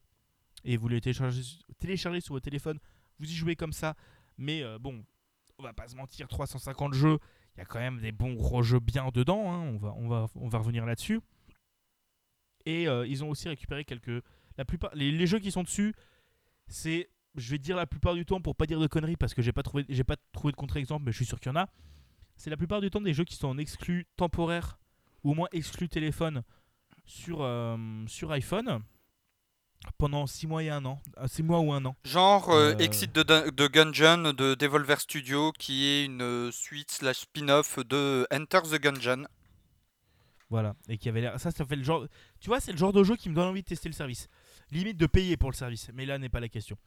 et vous les téléchargez, sur votre téléphone. Vous y jouez comme ça, mais euh, bon, on va pas se mentir, 350 jeux, il y a quand même des bons gros jeux bien dedans. hein, on, va, on, va, on va revenir là-dessus. Et euh, ils ont aussi récupéré quelques. La plupart, les, jeux qui sont dessus, c'est. Je vais dire la plupart du temps pour pas dire de conneries parce que j'ai pas trouvé, j'ai pas trouvé de contre-exemple, mais je suis sûr qu'il y en a. C'est la plupart du temps des jeux qui sont en exclu temporaire ou au moins exclu téléphone sur, euh, sur iPhone pendant 6 mois et un an. 6 mois ou un an. Genre euh, Euh. Exit de, de Gungeon de Devolver Studio, qui est une euh, suite slash spin-off de Enter the Gungeon. Voilà, et qui avait l'air. Ça, ça fait le genre. Tu vois, c'est le genre de jeu qui me donne envie de tester le service. Limite de payer pour le service, mais là n'est pas la question.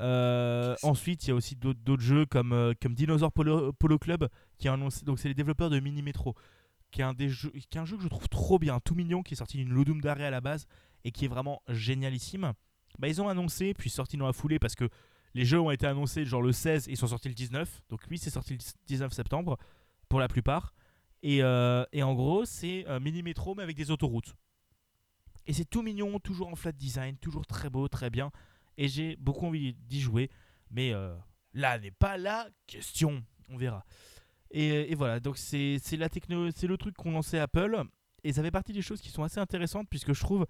Euh, ensuite, il y a aussi d'autres jeux comme, comme Dinosaur Polo, Polo Club, qui a annoncé. Donc, c'est les développeurs de Mini Metro, qui est, un des jeux, qui est un jeu que je trouve trop bien, tout mignon, qui est sorti d'une Ludum Dare à la base et qui est vraiment génialissime. Bah, ils ont annoncé, puis sorti dans la foulée parce que les jeux ont été annoncés genre le 16 et ils sont sortis le 19. Donc, lui, c'est sorti le 19 septembre pour la plupart. Et, euh, et en gros, c'est euh, mini métro mais avec des autoroutes. Et c'est tout mignon, toujours en flat design, toujours très beau, très bien. Et j'ai beaucoup envie d'y jouer. Mais euh, là n'est pas la question. On verra. Et, et voilà, donc c'est la techno, c'est le truc qu'ont lancé Apple. Et ça fait partie des choses qui sont assez intéressantes puisque je trouve.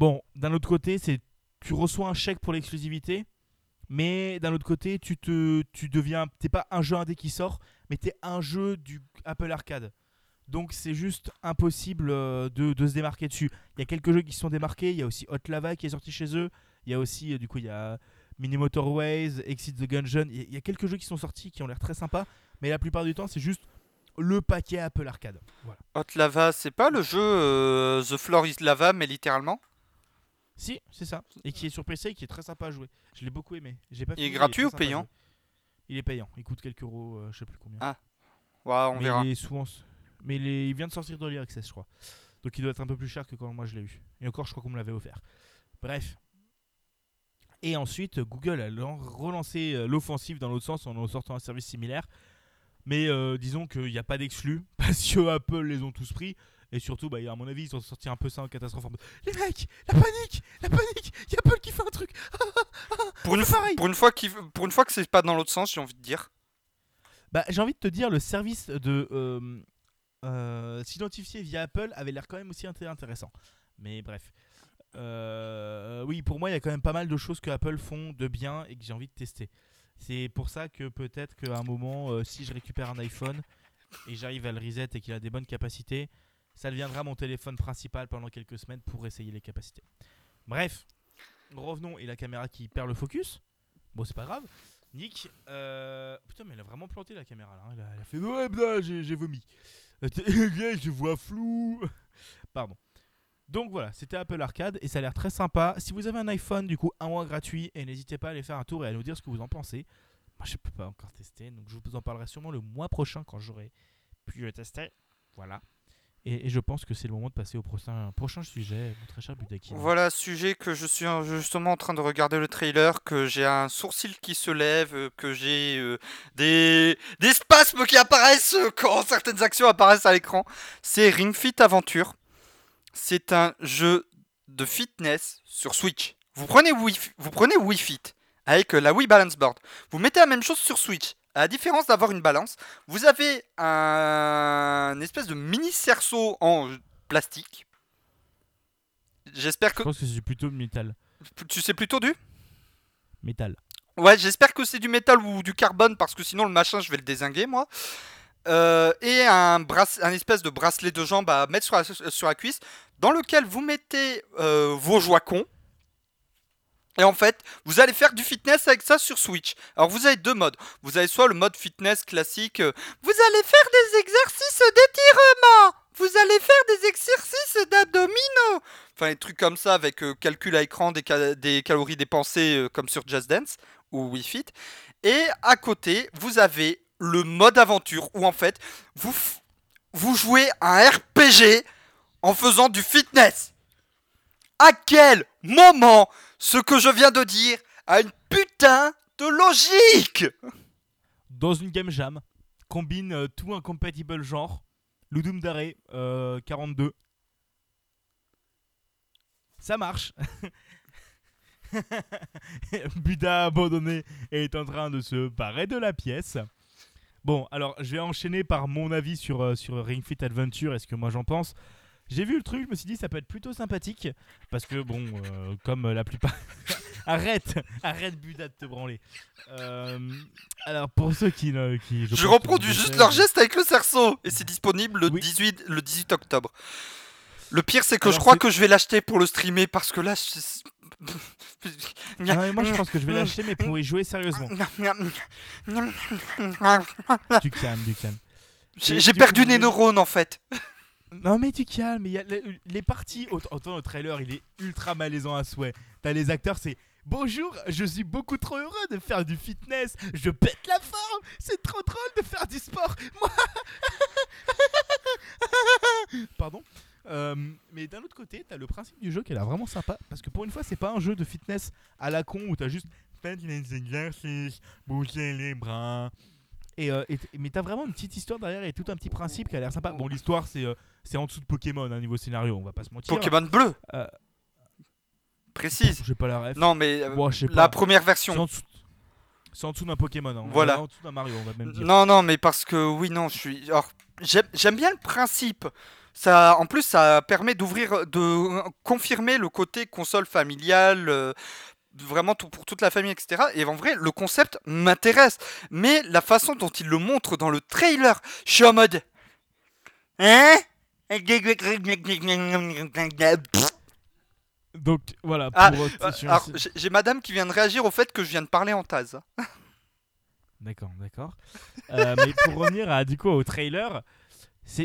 Bon, d'un autre côté, c'est tu reçois un chèque pour l'exclusivité. Mais d'un autre côté, tu te, tu deviens, t'es pas un jeu indé qui sort, mais t'es un jeu du Apple Arcade. Donc c'est juste impossible euh, de, de se démarquer dessus. Il y a quelques jeux qui se sont démarqués. Il y a aussi Hot Lava qui est sorti chez eux. Il y a aussi, euh, du coup, il y a Mini Motorways, Exit the Gungeon. Il y a- il y a quelques jeux qui sont sortis qui ont l'air très sympas. Mais la plupart du temps, c'est juste le paquet Apple Arcade. Hot Lava, c'est pas le jeu euh, The Floor is Lava, mais littéralement? Si, c'est ça. Et qui est sur PC et qui est très sympa à jouer. Je l'ai beaucoup aimé. J'ai pas Il est gratuit très ou sympa à payant. Il est payant. Il coûte quelques euros, euh, je sais plus combien. Ah, on mais verra. il est souvent. Mais il, est- il vient de sortir d'Early Access, je crois. Donc il doit être un peu plus cher que quand moi je l'ai eu. Et encore, je crois qu'on me l'avait offert. Bref. Et ensuite, Google a lan- relancé euh, l'offensive dans l'autre sens en en sortant un service similaire. Mais euh, disons qu'il n'y a pas d'exclus parce que Apple les ont tous pris. Et surtout, bah, à mon avis, ils ont sorti un peu ça en catastrophe. Les mecs, la panique, la panique, il y a Apple qui fait un truc. Pour une, c'est pareil. pour une fois pour une fois que c'est pas dans l'autre sens, j'ai envie de dire. Bah, j'ai envie de te dire, le service de euh, euh, s'identifier via Apple avait l'air quand même aussi inté- intéressant. Mais bref. Euh, oui, pour moi, il y a quand même pas mal de choses que Apple font de bien et que j'ai envie de tester. C'est pour ça que peut-être qu'à un moment, si je récupère un iPhone et j'arrive à le reset et qu'il a des bonnes capacités, ça deviendra mon téléphone principal pendant quelques semaines pour essayer les capacités. Bref, revenons. Et la caméra qui perd le focus. Bon, c'est pas grave. Nick, euh... putain, mais elle a vraiment planté la caméra là. hein. Elle, a, fait ouais, bah, j'ai vomi. Je vois flou. Pardon. Donc voilà, c'était Apple Arcade et ça a l'air très sympa. Si vous avez un iPhone, du coup, un mois gratuit et n'hésitez pas à aller faire un tour et à nous dire ce que vous en pensez. Moi, je peux pas encore tester, donc je vous en parlerai sûrement le mois prochain quand j'aurai pu le tester. Voilà. Et, je pense que c'est le moment de passer au prochain, sujet, mon très cher Budaki. Voilà, sujet que je suis en- justement en train de regarder le trailer, que j'ai un sourcil qui se lève, euh, que j'ai euh, des, spasmes qui apparaissent euh, quand certaines actions apparaissent à l'écran. C'est Ring Fit Aventure. C'est un jeu de fitness sur Switch. Vous prenez Wii, vous prenez Wii Fit avec la Wii Balance Board. Vous mettez la même chose sur Switch. À la différence d'avoir une balance, vous avez un une espèce de mini cerceau en plastique. J'espère Je que pense que c'est plutôt métal. tu sais plutôt du? Métal. Ouais, j'espère que c'est du métal ou du carbone parce que sinon le machin je vais le désinguer moi. Euh, et un, brace- un espèce de bracelet de jambe à mettre sur la, sur la cuisse dans lequel vous mettez euh, vos joie-cons. Et en fait, vous allez faire du fitness avec ça sur Switch. Alors vous avez deux modes. Vous avez soit le mode fitness classique, euh, vous allez faire des exercices d'étirement, vous allez faire des exercices d'abdominaux. Enfin, des trucs comme ça avec euh, calcul à écran des, ca- des calories dépensées euh, comme sur Just Dance ou Wii Fit. Et à côté, vous avez le mode aventure où en fait, vous, vous jouez un RPG en faisant du fitness. À quel moment ce que je viens de dire a une putain de logique Dans une game jam, combine euh, tout incompatible genre. Ludum Dare euh, 42. Ça marche. Buda abandonné est en train de se barrer de la pièce. Bon, alors je vais enchaîner par mon avis sur, euh, Ring Fit Adventure et ce que moi j'en pense? J'ai vu le truc, je me suis dit ça peut être plutôt sympathique parce que bon, euh, comme la plupart. arrête, arrête Buda de te branler. Euh, alors pour ceux qui, ne- qui Je, que reproduis juste le leur geste avec le cerceau et c'est disponible le, Oui. 18, le 18 octobre. Le pire c'est que Alors, je crois que je vais l'acheter pour le streamer parce que là... je- Ah ouais, moi je pense que je vais l'acheter mais pour y jouer sérieusement. Du calme, du calme. J'ai perdu coup, des neurones en fait. Non mais tu calmes, y a les, les parties, autant, le trailer il est ultra malaisant à souhait. T'as les acteurs c'est Bonjour, je suis beaucoup trop heureux de faire du fitness, je pète la forme, c'est trop drôle de faire du sport, moi! Pardon. Euh, mais d'un autre côté, t'as le principe du jeu qui a l'air vraiment sympa, parce que pour une fois, c'est pas un jeu de fitness à la con où t'as juste fait des exercices, bouger les bras. Et, euh, et mais t'as vraiment une petite histoire derrière et tout un petit principe qui a l'air sympa. Bon, l'histoire, c'est euh, c'est en dessous de Pokémon, hein, niveau scénario, on va pas se mentir. Pokémon bleu Euh, Précise. J'ai pas la ref. Non mais euh, Bon, la première version. c'est en dessous d'un Pokémon. hein. Voilà. En dessous d'un Mario, on va même dire. Non, non, mais parce que oui, non, je suis. Alors, j'aime j'aime bien le principe. Ça, en plus, ça permet d'ouvrir, de confirmer le côté console familiale, euh, vraiment tout, pour toute la famille, etc. Et en vrai, le concept m'intéresse. Mais la façon dont il le montre dans le trailer, je suis en mode. Hein? Donc voilà. Ah, euh, Euh, Alors, j'ai madame qui vient de réagir au fait que je viens de parler en Taz. D'accord, d'accord. Euh, mais pour revenir à, du coup, au trailer,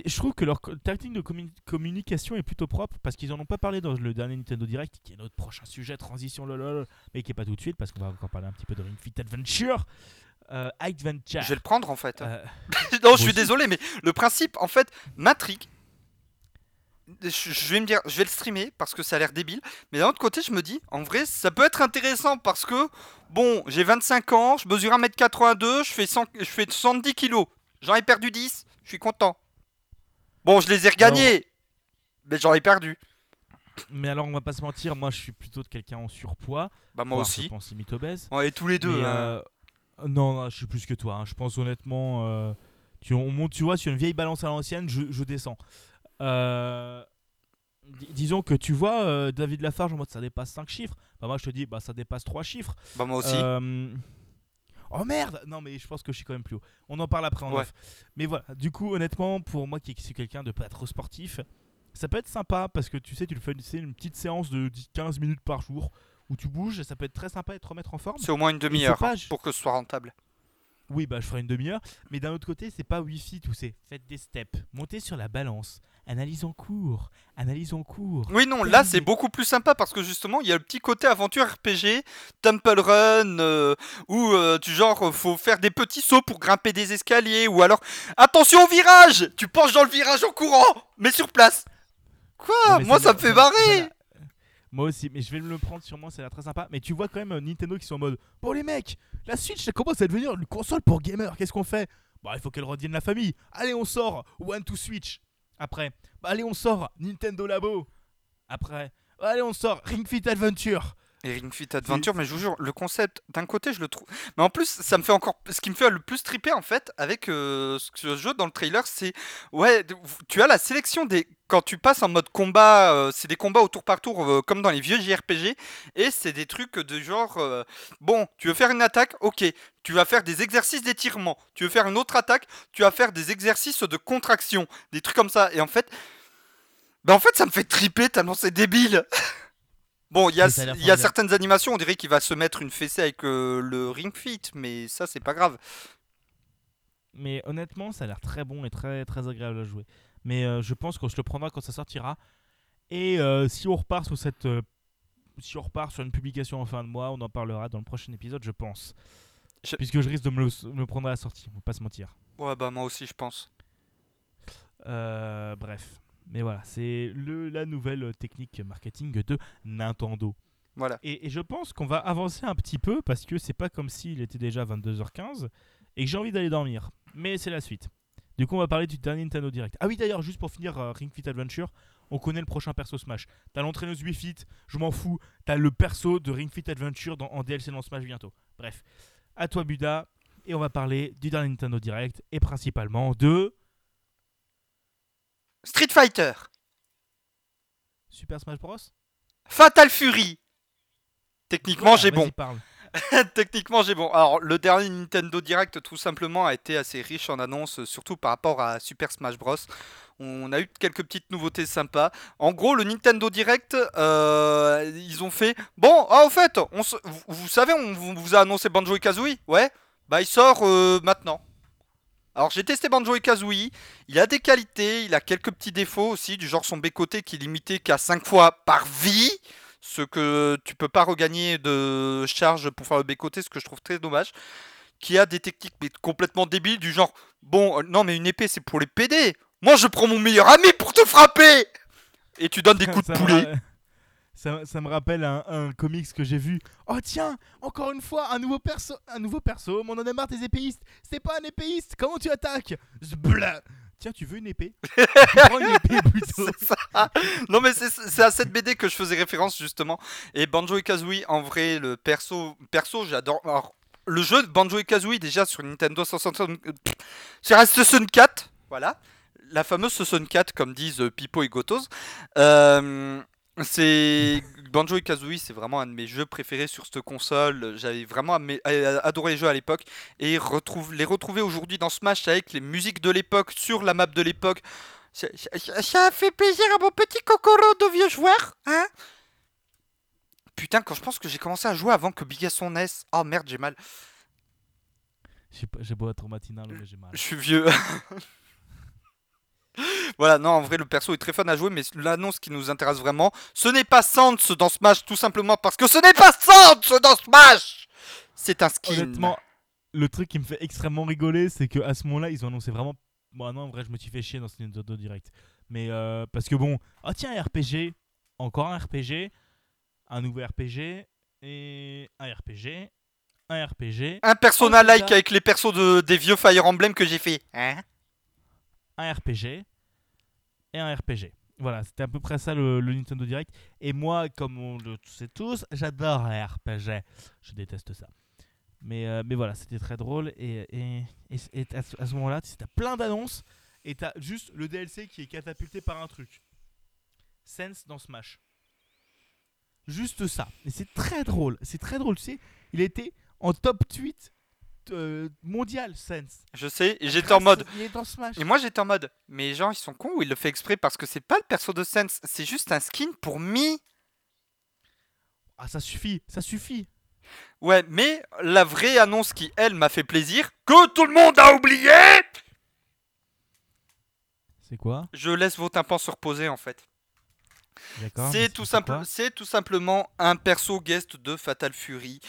je trouve que leur tactique de commu- communication est plutôt propre parce qu'ils en ont pas parlé dans le dernier Nintendo Direct, qui est notre prochain sujet, transition lolol, mais qui est pas tout de suite parce qu'on va encore parler un petit peu de Ring Fit Adventure. Euh, Adventure. Je vais le prendre en fait. Euh, non, je suis aussi. désolé, mais le principe, en fait, m'intrigue. Je, je vais me dire, je vais le streamer parce que ça a l'air débile. Mais d'un autre côté, je me dis, en vrai, ça peut être intéressant parce que, bon, j'ai 25 ans, je mesure 1m82, je fais, 100 je fais 70 kilos. J'en ai perdu 10, je suis content. Bon, je les ai regagnés, mais j'en ai perdu. mais alors, on va pas se mentir, moi je suis plutôt de quelqu'un en surpoids. Bah, moi aussi. Je pense limite obèse. On est tous les deux. Mais, hein. euh, non, non, je suis plus que toi. hein. Je pense honnêtement, euh, tu, on monte, tu vois, sur une vieille balance à l'ancienne, je, je descends. Euh, dis- disons que tu vois David Lafarge en mode ça dépasse 5 chiffres. Bah, moi je te dis, bah ça dépasse 3 chiffres. Bah, moi aussi. Oh merde Non mais je pense que je suis quand même plus haut. On en parle après en Ouais. off. Mais voilà, du coup honnêtement, pour moi qui suis quelqu'un de pas trop sportif, ça peut être sympa parce que tu sais, tu le fais une petite séance de 10-15 minutes par jour où tu bouges, ça peut être très sympa et te remettre en forme. C'est au moins une demi-heure hein, pour que ce soit rentable. Oui, bah je ferai une demi-heure. Mais d'un autre côté, c'est pas Wi-Fi tout c'est faites des steps, montez sur la balance, analyse en cours, analyse en cours. Oui, non, là c'est beaucoup plus sympa parce que justement il y a le petit côté aventure RPG, Temple Run, euh, où euh, tu genre faut faire des petits sauts pour grimper des escaliers, ou alors attention au virage! Tu penches dans le virage en courant, mais sur place. Quoi? Non, mais Moi ça me fait barrer. Moi aussi, mais je vais me le prendre sûrement, ça a l'air très sympa. Mais tu vois quand même euh, Nintendo qui sont en mode Bon, les mecs, la Switch ça commence à devenir une console pour gamers, qu'est-ce qu'on fait? Bah, il faut qu'elle revienne la famille. Allez, on sort One to Switch. Après, bah, allez, on sort Nintendo Labo. Après, allez, on sort Ring Fit Adventure. Et Ring Fit Adventure, mais je vous jure, le concept, d'un côté, je le trouve. Mais en plus, ça me fait encore. Ce qui me fait le plus triper, en fait, avec euh, ce jeu dans le trailer, c'est. Ouais, tu as la sélection des. Quand tu passes en mode combat, euh, c'est des combats au tour par tour, euh, comme dans les vieux JRPG. Et c'est des trucs de genre. euh, bon, tu veux faire une attaque Ok. Tu vas faire des exercices d'étirement. Tu veux faire une autre attaque Tu vas faire des exercices de contraction. Des trucs comme ça. Et en fait. Bah, en fait, ça me fait triper tellement c'est débile Bon, il y a, y certaines animations, on dirait qu'il va se mettre une fessée avec le Ring Fit, mais ça, c'est pas grave. Mais honnêtement, ça a l'air très bon et très, très agréable à jouer. Mais euh, je pense qu'on se le prendra quand ça sortira. Et euh, si on repart sur cette. euh, si on repart sur une publication en fin de mois, on en parlera dans le prochain épisode, je pense. Je- Puisque je risque de me le, me prendre à la sortie, on va pas se mentir. Ouais, bah moi aussi, je pense. Bref. Mais voilà, c'est le- la nouvelle technique marketing de Nintendo. Voilà. Et, et je pense qu'on va avancer un petit peu parce que c'est pas comme s'il était déjà 22h15 et que j'ai envie d'aller dormir. Mais c'est la suite. Du coup, on va parler du dernier Nintendo Direct. Ah oui, d'ailleurs, juste pour finir euh, Ring Fit Adventure, on connaît le prochain perso Smash. T'as l'entraîneuse Wii Fit, je m'en fous. T'as le perso de Ring Fit Adventure dans, en DLC dans Smash bientôt. Bref, à toi Buda. Et on va parler du dernier Nintendo Direct et principalement de Street Fighter, Super Smash Bros. Fatal Fury. Techniquement, j'ai bon. parle. Techniquement, j'ai bon. Alors, le dernier Nintendo Direct, tout simplement, a été assez riche en annonces, surtout par rapport à Super Smash Bros. On a eu quelques petites nouveautés sympas. En gros, le Nintendo Direct, euh, ils ont fait. Bon, ah, au fait, on vous, savez, on vous, vous a annoncé Banjo et Kazooie? Ouais Bah, il sort euh, maintenant. Alors, j'ai testé Banjo et Kazooie. Il a des qualités, il a quelques petits défauts aussi, du genre son bécoté qui est limité qu'à 5 fois par vie ce que tu peux pas regagner de charge pour faire le bécoté, ce que je trouve très dommage. Qui a des techniques mais complètement débiles, du genre bon, euh, non, mais une épée c'est pour les PD. Moi je prends mon meilleur ami pour te frapper Et tu donnes des coups de poulet. Ça, ça me rappelle un, un comics que j'ai vu. Oh tiens, encore une fois, un nouveau perso, un nouveau perso. Mon en a marre des épéistes. C'est pas un épéiste. Comment tu attaques? Zbla. Tiens, tu veux une épée? Une épée plutôt. Non mais c'est à cette BD que je faisais référence justement. Et Banjo et Kazooie, en vrai, le perso, perso, j'adore. Alors, le jeu de Banjo et Kazooie déjà sur Nintendo 64, euh, pff, sur la 64, voilà, la fameuse 64 comme disent euh, Pipo et Gotos. Euh, c'est Banjo et Kazooie, c'est vraiment un de mes jeux préférés sur cette console. J'avais vraiment amé- adoré les jeux à l'époque et retrouve, les retrouver aujourd'hui dans Smash avec les musiques de l'époque sur la map de l'époque. Ça, ça- ça a fait plaisir à mon petit Kokoro de vieux joueur, hein? Putain, quand je pense que j'ai commencé à jouer avant que Bigasson naisse. Oh merde, j'ai mal. J'ai beau être matinal, mais j'ai mal. Je suis vieux. voilà, non, en vrai, le perso est très fun à jouer, mais l'annonce qui nous intéresse vraiment, ce n'est pas Sans dans Smash, tout simplement parce que ce n'est pas Sans dans Smash C'est un skin. Honnêtement, le truc qui me fait extrêmement rigoler, c'est qu'à ce moment-là, ils ont annoncé vraiment. Bon, non, en vrai, je me suis fait chier dans ce Nintendo Direct. Mais euh, parce que bon, ah tiens, un RPG, encore un RPG, un nouveau RPG, et un RPG, un RPG, Un persona Oh, c'est like ça. avec les persos de, des vieux Fire Emblem que j'ai fait. Hein? Un RPG, un RPG. Voilà, c'était à peu près ça le, Nintendo Direct. Et moi, comme on le sait tous, j'adore les RPG. Je déteste ça. Mais, euh, mais voilà, c'était très drôle. Et, à ce, moment-là, t'as plein d'annonces. Et t'as juste le DLC qui est catapulté par un truc. Sense dans Smash. Juste ça. Et c'est très drôle. C'est très drôle. Tu sais, il était en top tweet euh, mondial, Sense. Je sais, et j'étais en mode. au- Il est dans Smash. Et moi j'étais en mode, mais les gens ils sont cons ou il le fait exprès parce que c'est pas le perso de Sense, c'est juste un skin pour Mi. Ah, ça suffit. Ça suffit. Ouais, mais la vraie annonce qui elle m'a fait plaisir, que tout le monde a oublié C'est quoi? Je laisse vos tympans se reposer en fait. C'est tout, simple, tout simplement un perso guest de Fatal Fury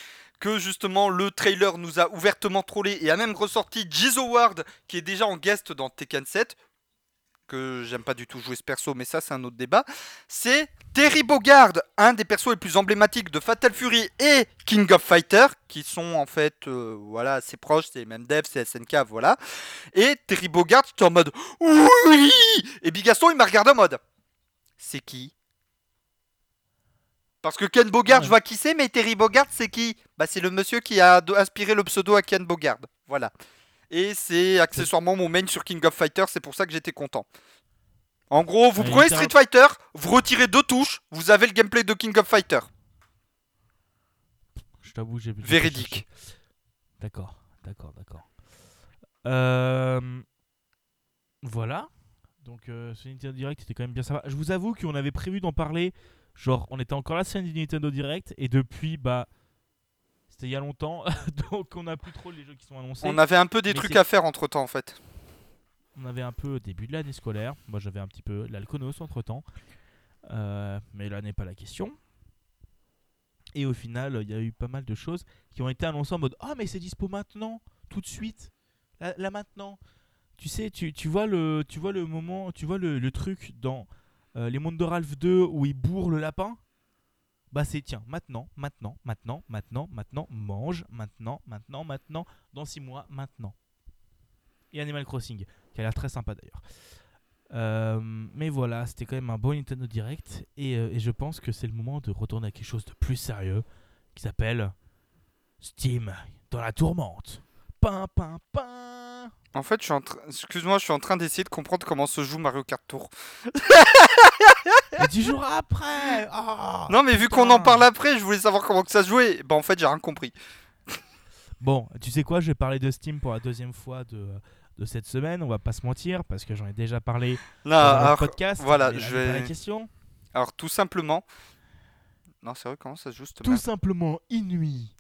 que justement le trailer nous a ouvertement trollé et a même ressorti Jizo Ward qui est déjà en guest dans Tekken 7 que j'aime pas du tout jouer ce perso mais ça c'est un autre débat. C'est Terry Bogard un des persos les plus emblématiques de Fatal Fury et King of Fighter qui sont en fait euh, voilà assez proches c'est les mêmes devs c'est SNK voilà. Et Terry Bogard j'étais en mode oui! Et Bigaston il m'a regardé en mode c'est qui? Parce que Ken Bogard, Ouais. je vois qui c'est, mais Terry Bogard, c'est qui? Bah, c'est le monsieur qui a inspiré le pseudo à Ken Bogard. Voilà. Et c'est accessoirement mon main sur King of Fighters, c'est pour ça que j'étais content. En gros, vous Ouais, prenez Street Fighter, vous retirez deux touches, vous avez le gameplay de King of Fighter. Je t'avoue, j'ai pas Véridique. D'accord, d'accord, d'accord. Euh, Voilà. Donc, euh, ce Nintendo Direct était quand même bien sympa. Je vous avoue qu'on avait prévu d'en parler. Genre, on était encore là sur du Nintendo Direct. Et depuis, bah. C'était il y a longtemps. donc, on n'a plus trop les jeux qui sont annoncés. On avait un peu des trucs à faire entre temps en fait. On avait un peu au début de l'année scolaire. Moi, j'avais un petit peu l'Alconos entre temps. mais là n'est pas la question. Et au final, il y a eu pas mal de choses qui ont été annoncées en mode Ah, mais c'est dispo maintenant, tout de suite, là, là maintenant. Tu sais, tu, tu vois le, tu vois le moment, tu vois le, le truc dans euh, Les Mondes de Ralph 2 où il bourre le lapin Bah, c'est tiens, maintenant, maintenant, maintenant, maintenant, maintenant, mange, maintenant, maintenant, maintenant, dans 6 mois, maintenant. Et Animal Crossing qui a l'air très sympa d'ailleurs. Euh, mais voilà, c'était quand même un bon Nintendo Direct et, euh, et je pense que c'est le moment de retourner à quelque chose de plus sérieux qui s'appelle Steam dans la tourmente. Pin, pin, pin. En fait, je suis en train. Excuse-moi, je suis en train d'essayer de comprendre comment se joue Mario Kart Tour. Et 10 jours après ah. Non, mais vu qu'on en parle après, je voulais savoir comment que ça se jouait. Bah, en fait, j'ai rien compris. Bon, tu sais quoi, je vais parler de Steam pour la deuxième fois de, de cette semaine, on va pas se mentir, parce que j'en ai déjà parlé Non, dans alors, podcast. voilà, je vais- la question. alors, tout simplement. Non, c'est vrai, comment ça se joue Tout simplement inouï.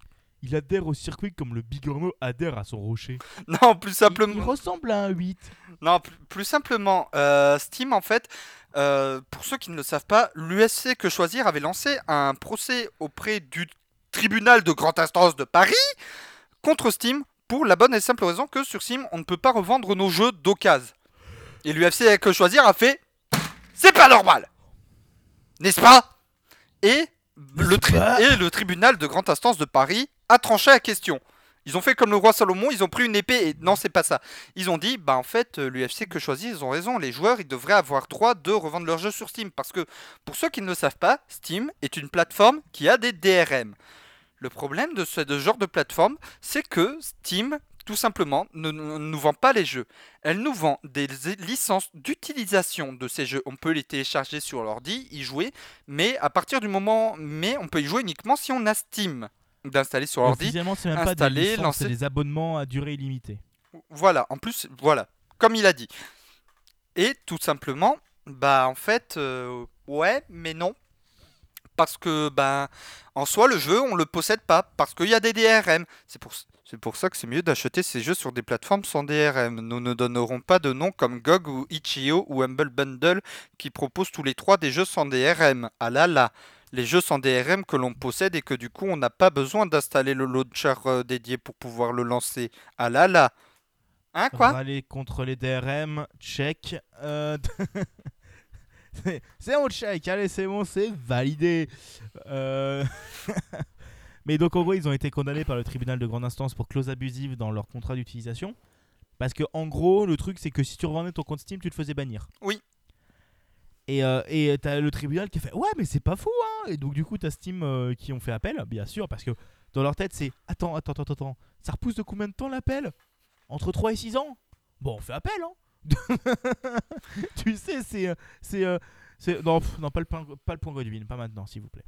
Il adhère au circuit comme le Bigorneau adhère à son rocher. Non, plus simplement. Il, ressemble à un 8. Non, plus, plus simplement, euh, Steam, en fait, euh, pour ceux qui ne le savent pas, l'USC Que Choisir avait lancé un procès auprès du tribunal de grande instance de Paris contre Steam pour la bonne et simple raison que sur Steam, on ne peut pas revendre nos jeux d'occasion. Et l'UFC Que Choisir a fait C'est pas normal N'est-ce pas? Et le, tri- pas? et le tribunal de grande instance de Paris a tranché la question. Ils ont fait comme le roi Salomon, ils ont pris une épée et non, c'est pas ça. Ils ont dit, bah en fait, l'UFC que choisit, ils ont raison. Les joueurs, ils devraient avoir droit de revendre leurs jeux sur Steam. Parce que, pour ceux qui ne le savent pas, Steam est une plateforme qui a des DRM. Le problème de ce genre de plateforme, c'est que Steam, tout simplement, ne ne nous vend pas les jeux. Elle nous vend des licences d'utilisation de ces jeux. On peut les télécharger sur l'ordi, y jouer, mais à partir du moment, mais on peut y jouer uniquement si on a Steam d'installer sur l'ordi. Officiellement, c'est même pas installer, des licences, lancer- c'est des abonnements à durée illimitée. Voilà, en plus, voilà, comme il a dit. Et tout simplement, bah en fait, euh, ouais, mais non. Parce que, ben, en soi, le jeu, on le possède pas. Parce qu'il y a des DRM. C'est pour, C'est pour ça que c'est mieux d'acheter ces jeux sur des plateformes sans DRM. Nous ne donnerons pas de noms comme GOG ou Itch.io ou Humble Bundle qui proposent tous les trois des jeux sans DRM. Ah là là Les jeux sans DRM que l'on possède et que du coup on n'a pas besoin d'installer le launcher euh, dédié pour pouvoir le lancer. Ah là là Hein quoi? Râler contre les DRM, check. Euh, c'est- c'est on check, allez c'est bon, c'est validé. Euh, Mais donc en gros ils ont été condamnés par le tribunal de grande instance pour clause abusive dans leur contrat d'utilisation. Parce que en gros le truc c'est que si tu revendais ton compte Steam tu te faisais bannir. Oui. Et euh, et t'as le tribunal qui a fait ouais mais c'est pas fou hein Et donc du coup t'as Steam euh, qui ont fait appel, bien sûr, parce que dans leur tête c'est attends, attends, attends, attends, ça repousse de combien de temps l'appel? Entre 3 et 6 ans? Bon on fait appel hein Tu sais c'est... euh, c'est, euh, c'est non, pff, non, pas le, point, pas le point Godwin, pas maintenant s'il vous plaît.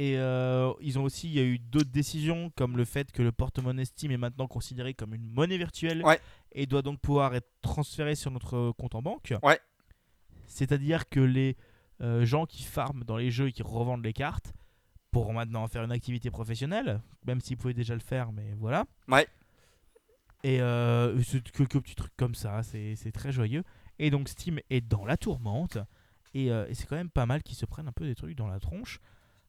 Et euh, ils ont aussi, il y a eu d'autres décisions comme le fait que le porte-monnaie Steam est maintenant considéré comme une monnaie virtuelle Ouais. et doit donc pouvoir être transféré sur notre compte en banque. Ouais. C'est-à-dire que les euh, gens qui farment dans les jeux et qui revendent les cartes pourront maintenant en faire une activité professionnelle, même s'ils pouvaient déjà le faire, mais voilà. Ouais. Et euh, quelques petits trucs comme ça, c'est très joyeux. Et donc Steam est dans la tourmente. Et, euh, et c'est quand même pas mal qu'ils se prennent un peu des trucs dans la tronche,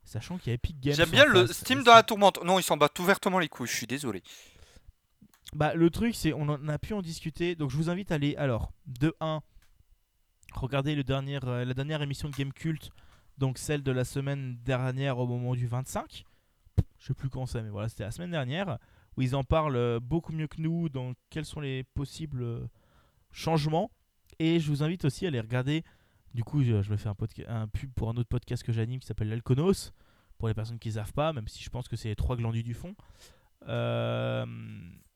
sachant qu'il y a Epic Games. J'aime en bien le face. Steam dans la tourmente. Non, ils s'en battent ouvertement les couilles, je suis désolé. Bah, le truc, c'est on en a pu en discuter. Donc, je vous invite à aller. Alors, de 1, regardez euh, la dernière émission de Game Cult. Donc, celle de la semaine dernière au moment du 25. Je sais plus quand c'est, mais voilà, c'était la semaine dernière. Où ils en parlent euh, beaucoup mieux que nous dans quels sont les possibles euh, changements. Et je vous invite aussi à aller regarder. Du coup, je, me fais un, pub pour un autre podcast que j'anime qui s'appelle l'Alconos. Pour les personnes qui ne savent pas, même si je pense que c'est les trois glandus du fond.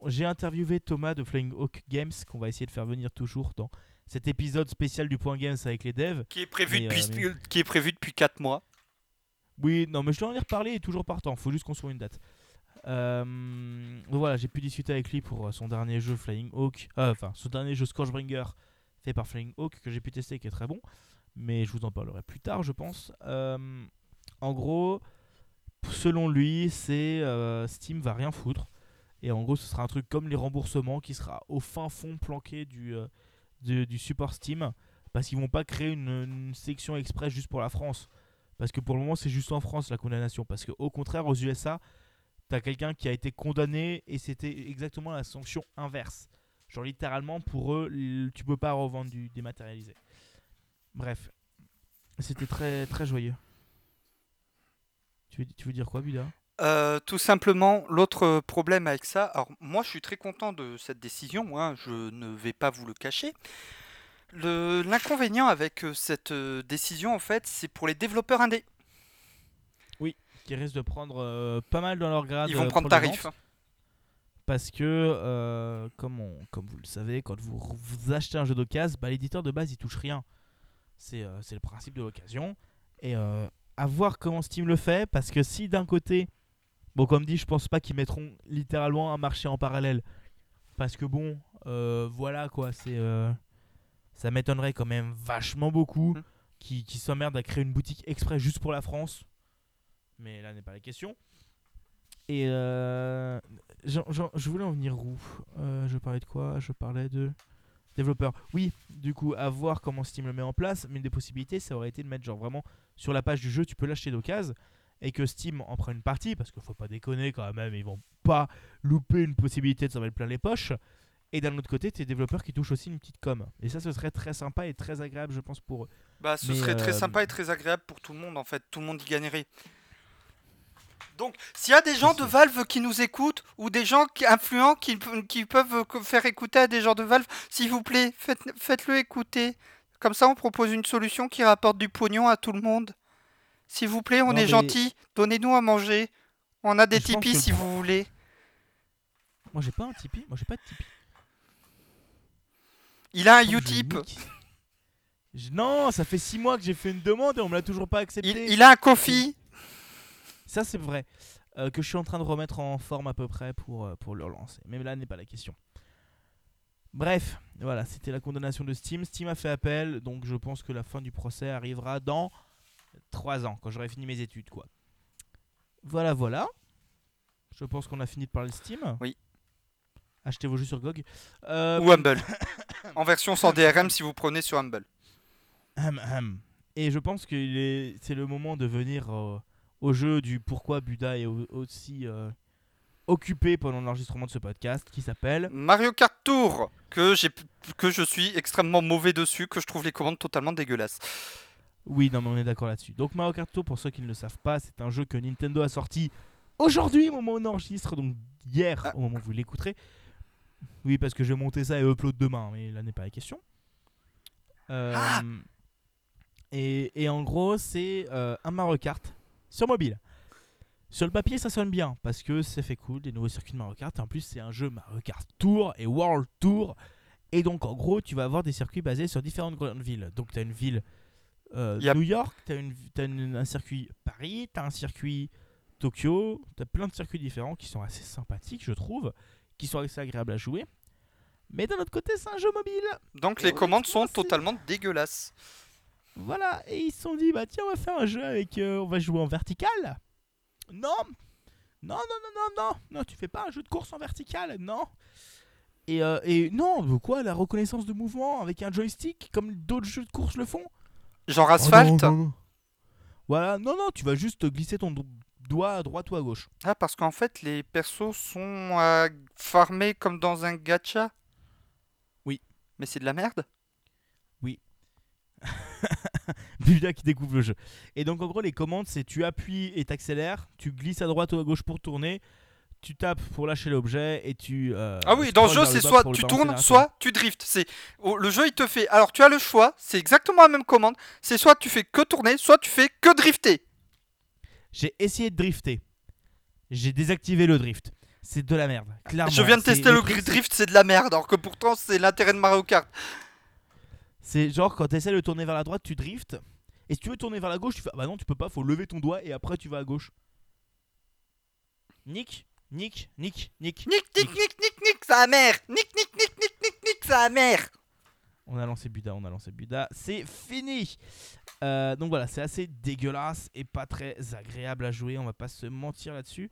J'ai interviewé Thomas de Flying Hawk Games qu'on va essayer de faire venir toujours dans cet épisode spécial du Point Games avec les devs. Qui est prévu, Mais, depuis, euh, qui est prévu depuis 4 mois. Oui, non, mais je dois en y reparler, il est toujours partant, faut juste qu'on soit une date. Euh, voilà, j'ai pu discuter avec lui pour euh, son dernier jeu Flying Hawk, euh, enfin son dernier jeu Scorchbringer fait par Flying Hawk que j'ai pu tester qui est très bon, mais je vous en parlerai plus tard, je pense. Euh, en gros, selon lui, c'est Steam va rien foutre. Et en gros, ce sera un truc comme les remboursements qui sera au fin fond planqué du, du, support Steam. Parce qu'ils vont pas créer une, section express juste pour la France. Parce que pour le moment, c'est juste en France la condamnation. Parce qu'au contraire, aux USA, t'as quelqu'un qui a été condamné et c'était exactement la sanction inverse. Genre littéralement, pour eux, tu peux pas revendre du dématérialisé. Bref, c'était très très joyeux. Tu veux, tu veux dire quoi, Buda? Euh, tout simplement, l'autre problème avec ça, alors moi je suis très content de cette décision, hein, je ne vais pas vous le cacher. Le- L'inconvénient avec euh, cette euh, décision, en fait, c'est pour les développeurs indés. Qui risquent de prendre euh, pas mal dans leur grade. Ils vont prendre tarif. ventes. Parce que, euh, comme, on- comme vous le savez, quand vous, vous achetez un jeu d'occasion, bah, l'éditeur de base il touche rien. C'est c'est le principe de l'occasion. Et à voir comment Steam le fait, parce que si d'un côté, bon, comme dit, je pense pas qu'ils mettront littéralement un marché en parallèle. Parce que bon, euh, voilà quoi, c'est. euh, ça m'étonnerait quand même vachement beaucoup Mm. qui, qui s'emmerdent à créer une boutique exprès juste pour la France. Mais là n'est pas la question. Et euh, je voulais en venir où? Je parlais de quoi? Je parlais de développeurs. Oui, du coup, à voir comment Steam le met en place. Mais une des possibilités, ça aurait été de mettre genre vraiment sur la page du jeu, tu peux l'acheter d'occasion et que Steam en prenne une partie parce qu'il faut pas déconner quand même, ils vont pas louper une possibilité de s'en mettre plein les poches. Et d'un autre côté, tes développeurs qui touchent aussi une petite com. Et ça, ce serait très sympa et très agréable, je pense, pour eux. Bah, ce Mais, serait très euh, sympa et très agréable pour tout le monde, en fait. Tout le monde y gagnerait. Donc, s'il y a des gens de. Valve qui nous écoutent ou des gens qui, influents qui, qui peuvent faire écouter à des gens de Valve, s'il vous plaît, faites, faites-le écouter. Comme ça, on propose une solution qui rapporte du pognon à tout le monde. S'il vous plaît, on Non, est mais- gentil. Donnez-nous à manger. On a des Je que le si vous voulez. Moi, j'ai pas un Tipeee. Moi, j'ai pas de Tipeee. Il a un Utip. Non, ça fait 6 mois que j'ai fait une demande et on me l'a toujours pas accepté. Il, il a un Kofi. Ça, c'est vrai. Euh, que je suis en train de remettre en forme à peu près pour, euh, pour le relancer. Mais là n'est pas la question. Bref, voilà, c'était la condamnation de Steam. Steam a fait appel, donc je pense que la fin du procès arrivera dans 3 ans, quand j'aurai fini mes études, quoi. Voilà, voilà. Je pense qu'on a fini de parler de Steam. Oui. Achetez vos jeux sur GOG. Euh, Ou Humble. en version sans DRM si vous prenez sur Humble. hum, hum. Et je pense que est... c'est le moment de venir euh, au jeu du pourquoi Buda est au- aussi euh, occupé pendant l'enregistrement de ce podcast qui s'appelle Mario Kart Tour, que, que je suis extrêmement mauvais dessus, que je trouve les commandes totalement dégueulasses. Oui, non, mais on est d'accord là-dessus. Donc Mario Kart Tour, pour ceux qui ne le savent pas, c'est un jeu que Nintendo a sorti aujourd'hui au moment où on enregistre, donc hier Ah. au moment où vous l'écouterez. Oui, parce que je vais monter ça et upload demain, mais là n'est pas la question. Euh, Ah. et, et en gros, c'est euh, un Mario Kart sur mobile. Sur le papier, ça sonne bien parce que ça fait cool, des nouveaux circuits de Mario Kart. En plus, c'est un jeu Mario Kart Tour et World Tour. Et donc, en gros, tu vas avoir des circuits basés sur différentes grandes villes. Donc, tu as une ville euh, Yep. New York, tu as, un circuit Paris, tu as un circuit Tokyo. Tu as plein de circuits différents qui sont assez sympathiques, je trouve, qui sont assez agréables à jouer. Mais d'un autre côté, c'est un jeu mobile. Donc Et les commandes sont totalement dégueulasses. Voilà, et ils se sont dit, bah tiens, on va faire un jeu avec. euh, on va jouer en vertical. Non Non, non, non, non, non Non, tu fais pas un jeu de course en vertical, non et, euh, et non, quoi La reconnaissance de mouvement avec un joystick, comme d'autres jeux de course le font Genre Oh Asphalt non, non, non. Voilà, non, non, tu vas juste glisser ton do- doigt à droite ou à gauche. Ah, parce qu'en fait, les persos sont euh, farmés comme dans un gacha Oui. Mais c'est de la merde Buda qui découvre le jeu. Et donc en gros les commandes c'est tu appuies et t'accélères, tu glisses à droite ou à gauche pour tourner, tu tapes pour lâcher l'objet et tu... euh, Ah oui, dans le jeu, c'est soit tu tournes, soit tu driftes. C'est oh, le jeu, il te fait. Alors, tu as le choix. C'est exactement la même commande. C'est soit tu fais que tourner, soit tu fais que drifter. J'ai essayé de drifter. J'ai désactivé le drift. C'est de la merde. Clairement. Je viens de tester le drift, c'est de la merde. Alors que pourtant, c'est l'intérêt de Mario Kart. C'est genre quand tu essaies de tourner vers la droite, tu driftes. Et si tu veux tourner vers la gauche, tu fais ah bah non, tu peux pas, faut lever ton doigt et après tu vas à gauche. Nick, Nick, Nick, Nick. Nick, nick, nick, nick, nick, sa mère. Nick, nick, nick, nick, nick, nick, sa mère. On a lancé Buda, on a lancé Buda. C'est fini. Euh, donc voilà, c'est assez dégueulasse et pas très agréable à jouer. On va pas se mentir là-dessus.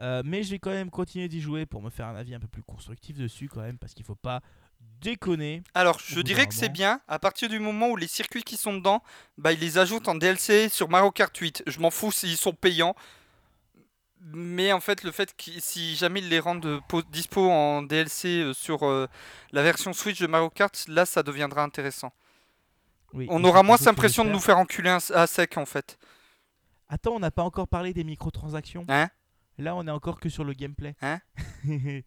Euh, mais je vais quand même continuer d'y jouer pour me faire un avis un peu plus constructif dessus quand même parce qu'il faut pas déconner. Alors, je dirais que c'est bien à partir du moment où les circuits qui sont dedans, bah, ils les ajoutent en DLC sur Mario Kart 8. Je m'en fous s'ils sont payants. Mais en fait, le fait que si jamais ils les rendent po- dispo en DLC euh, sur euh, la version Switch de Mario Kart, là, ça deviendra intéressant. Oui, On aura moins que l'impression de nous faire enculer à sec, en fait. Attends, on n'a pas encore parlé des microtransactions. Hein? Là, on est encore que sur le gameplay. Hein?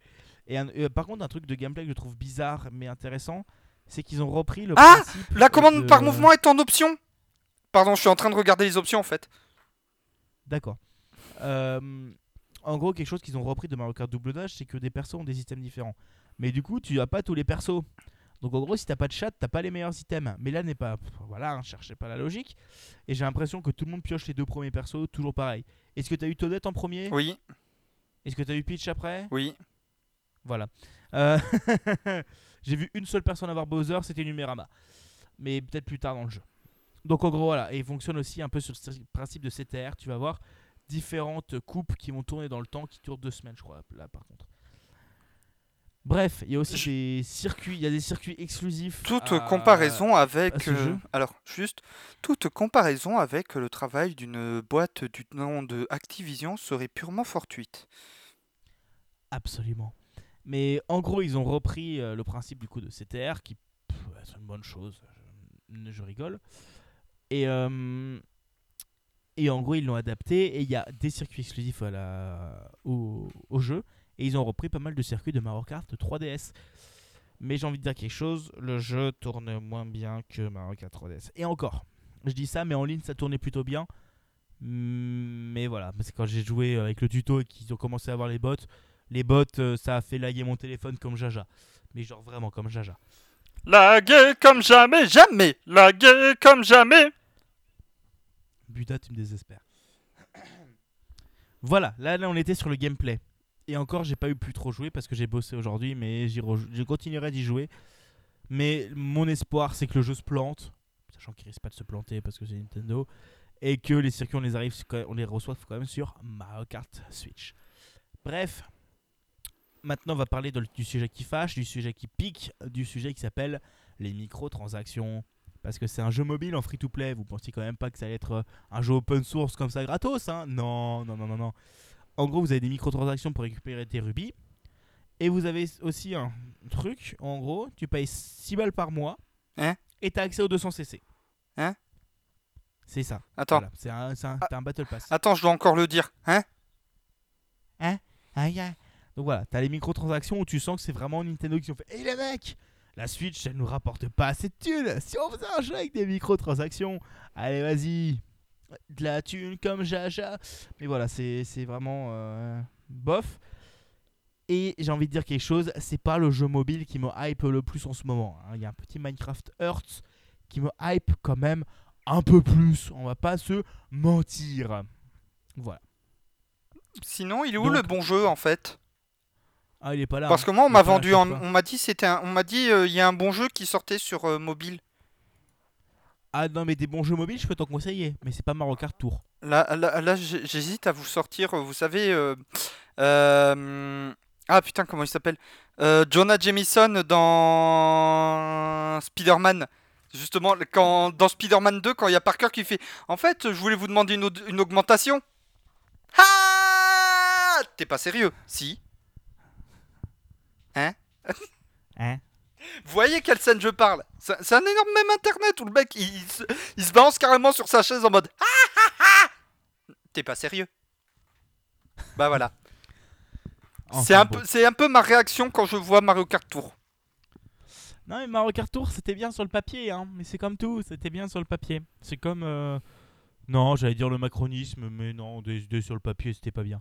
Et un- euh, par contre, un truc de gameplay que je trouve bizarre mais intéressant, c'est qu'ils ont repris le Ah La commande de- par mouvement est en option Pardon, je suis en train de regarder les options, en fait. D'accord. Euh, en gros, quelque chose qu'ils ont repris de Mario Kart Double Dash, c'est que des persos ont des systèmes différents. Mais du coup, tu as pas tous les persos. Donc en gros, si t'as pas de chat, t'as pas les meilleurs items. Mais là n'est pas. pff, Voilà, hein, cherchez pas la logique. Et j'ai l'impression que tout le monde pioche les deux premiers persos, toujours pareil. Est-ce que t'as eu Toadette en premier? Oui, Est-ce que t'as eu Peach après? Oui. Voilà. Euh, j'ai vu une seule personne avoir Bowser, c'était Numérama. Mais peut-être plus tard dans le jeu. Donc en gros, voilà. Et il fonctionne aussi un peu sur ce principe de CTR. Tu vas avoir différentes coupes qui vont tourner dans le temps, qui durent deux semaines, je crois, là par contre. Bref, il y a aussi Je- des circuits, il y a des circuits exclusifs. Toute à- comparaison avec. euh, alors, juste. Toute comparaison avec le travail d'une boîte du nom de Activision serait purement fortuite. Absolument. Mais en gros, ils ont repris euh, le principe du coup de CTR, qui ouais, c'est une bonne chose. Je, je rigole. Et, euh, et en gros, ils l'ont adapté et il y a des circuits exclusifs au, au jeu. Et ils ont repris pas mal de circuits de Mario Kart 3DS. Mais j'ai envie de dire quelque chose, le jeu tourne moins bien que Mario Kart 3DS. Et encore, je dis ça, mais en ligne ça tournait plutôt bien. Mm, Mais voilà, c'est quand j'ai joué avec le tuto et qu'ils ont commencé à avoir les bots. Les bots, euh, ça a fait laguer mon téléphone comme Jaja. Mais genre vraiment comme Jaja. Lagué comme jamais, jamais Lagué comme jamais Buda, tu me désespères. voilà, là, on était sur le gameplay. Et encore, j'ai pas eu plus trop jouer parce que j'ai bossé aujourd'hui, mais je continuerai d'y jouer. Mais mon espoir, c'est que le jeu se plante, sachant qu'il risque pas de se planter parce que c'est Nintendo, et que les circuits, on les arrive, reçoit quand même sur Mario Kart Switch. Bref, maintenant on va parler du sujet qui fâche, du sujet qui pique, du sujet qui s'appelle les microtransactions. Parce que c'est un jeu mobile en free-to-play, vous pensiez quand même pas que ça allait être euh, un jeu open source comme ça gratos, hein Non, non, non, non, non. En gros, vous avez des microtransactions pour récupérer tes rubis. Et vous avez aussi un truc, en gros, tu payes 6 balles par mois Hein? Et t'as accès aux 200 CC. Hein? C'est ça. Attends, Voilà, c'est un, c'est un- Ah. t'as un Battle Pass. attends, je dois encore le dire. Hein? Aïe, aïe. Donc voilà, t'as les microtransactions où tu sens que c'est vraiment Nintendo qui ont fait Hé les mecs La Switch, elle nous rapporte pas assez de thunes Si on faisait un jeu avec des microtransactions, allez vas-y De la thune comme Jaja Mais voilà, c'est vraiment euh, bof. Et j'ai envie de dire quelque chose, c'est pas le jeu mobile qui me hype le plus en ce moment. hein. Il y a un petit Minecraft Earth qui me hype quand même un peu plus. On va pas se mentir. Voilà. Sinon, il est où Donc- le bon jeu en fait? Ah, il est pas là. Parce hein. que moi, on m'a vendu, en- on m'a dit c'était, un- on m'a dit euh, il y a un bon jeu qui sortait sur euh, mobile. Ah non, mais des bons jeux mobiles, je peux t'en conseiller. Mais c'est pas Mario Kart Tour. Là, là, j'hésite à vous sortir. euh, Vous savez, euh, ah putain, comment il s'appelle? Jonah Jameson dans Spider-Man. Justement, quand dans Spider-Man 2, quand il y a Parker qui fait, en fait, je voulais vous demander une, une augmentation. Ah T'es pas sérieux? Si. Hein Vous voyez quelle scène je parle C'est un énorme même internet où le mec il, il se, il se balance carrément sur sa chaise en mode Ah ah ah T'es pas sérieux Bah voilà. c'est un, bon. peu- c'est un peu ma réaction quand je vois Mario Kart Tour. Non, mais Mario Kart Tour, c'était bien sur le papier. Hein. Mais c'est comme tout, c'était bien sur le papier. C'est comme. euh, Non, j'allais dire le macronisme, mais non, des sur le papier, c'était pas bien.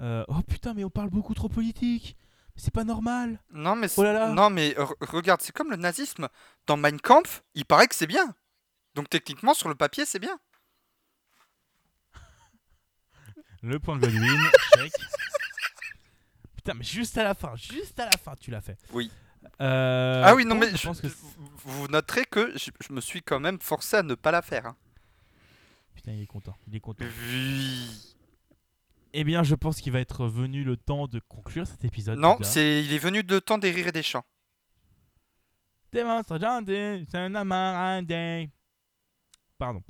Euh, Oh putain, mais on parle beaucoup trop politique. C'est pas normal. Non mais, Oh là là. non, mais re- regarde, c'est comme le nazisme. Dans Mein Kampf, il paraît que c'est bien. Donc techniquement, sur le papier, c'est bien. Le point Godwin, check. Putain, mais juste à la fin, juste à la fin, tu l'as fait. Oui. Euh, ah oui, non mais je je- pense que. vous noterez que je, je me suis quand même forcé à ne pas la faire. hein. Putain, il est content. Il est content. Oui. Eh bien, je pense qu'il va être venu le temps de conclure cet épisode. Non, c'est il est venu de temps des rires et des chants. Un. Pardon.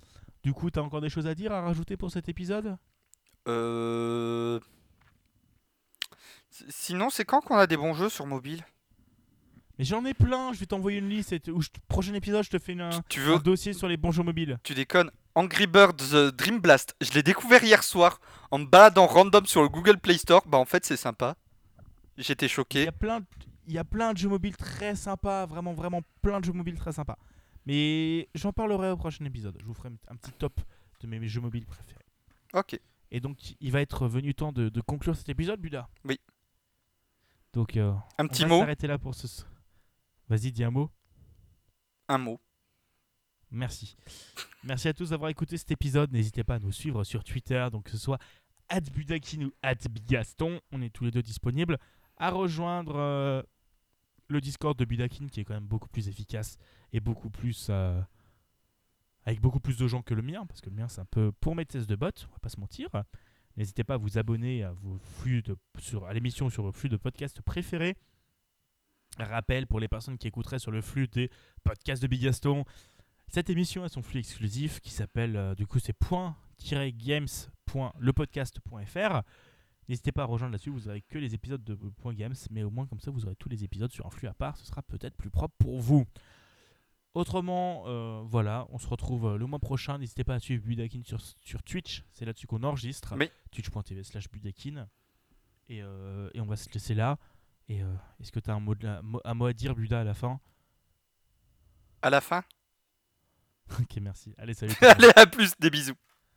Du coup, t'as encore des choses à dire, à rajouter pour cet épisode? Euh... Sinon, c'est quand qu'on a des bons jeux sur mobile? Mais j'en ai plein, je vais t'envoyer une liste. et t- Ou je- prochain épisode, je te fais une- un, Tu un veux dossier sur les bons jeux mobiles. Tu déconnes. Angry Birds euh, Dream Blast. Je l'ai découvert hier soir en me baladant random sur le Google Play Store. Bah en fait, c'est sympa. J'étais Il y, choqué. a plein, de- il y a plein de jeux mobiles très sympas, vraiment, vraiment plein de jeux mobiles très sympas. Mais j'en parlerai au prochain épisode. Je vous ferai un petit top de mes jeux mobiles préférés. Ok. Et donc, il va être venu temps de, de conclure cet épisode, Buda? Oui. Donc, euh, Un on petit va mot. s'arrêter là pour ce. Vas-y, dis un mot. Un mot. Merci. Merci à tous d'avoir écouté cet épisode. N'hésitez pas à nous suivre sur Twitter, donc que ce soit @budakin ou @bigaston. On est tous les deux disponibles. À rejoindre euh, le Discord de Budakin, qui est quand même beaucoup plus efficace et beaucoup plus euh, avec beaucoup plus de gens que le mien, parce que le mien c'est un peu pour mes tests de bot. On va pas se mentir. N'hésitez pas à vous abonner à vos sur, à l'émission sur vos flux de podcasts préférés. Rappel pour les personnes qui écouteraient sur le flux des podcasts de Bigaston, cette émission a son flux exclusif qui s'appelle, euh, du coup, c'est point-games.lepodcast.fr. N'hésitez pas à rejoindre là-dessus, vous aurez que les épisodes de Point Games, mais au moins comme ça, vous aurez tous les épisodes sur un flux à part, ce sera peut-être plus propre pour vous. Autrement, euh, voilà, on se retrouve euh, le mois prochain. N'hésitez pas à suivre Budakin sur, sur Twitch, c'est là-dessus qu'on enregistre. Oui. Twitch.tv slash Budakin. Et, euh, et on va se laisser là. Et euh, est-ce que tu as un mot, de la- mo- un mot à dire, Buda, à la fin? À la fin? Ok, merci. Allez, salut. Allez, à plus. Des bisous.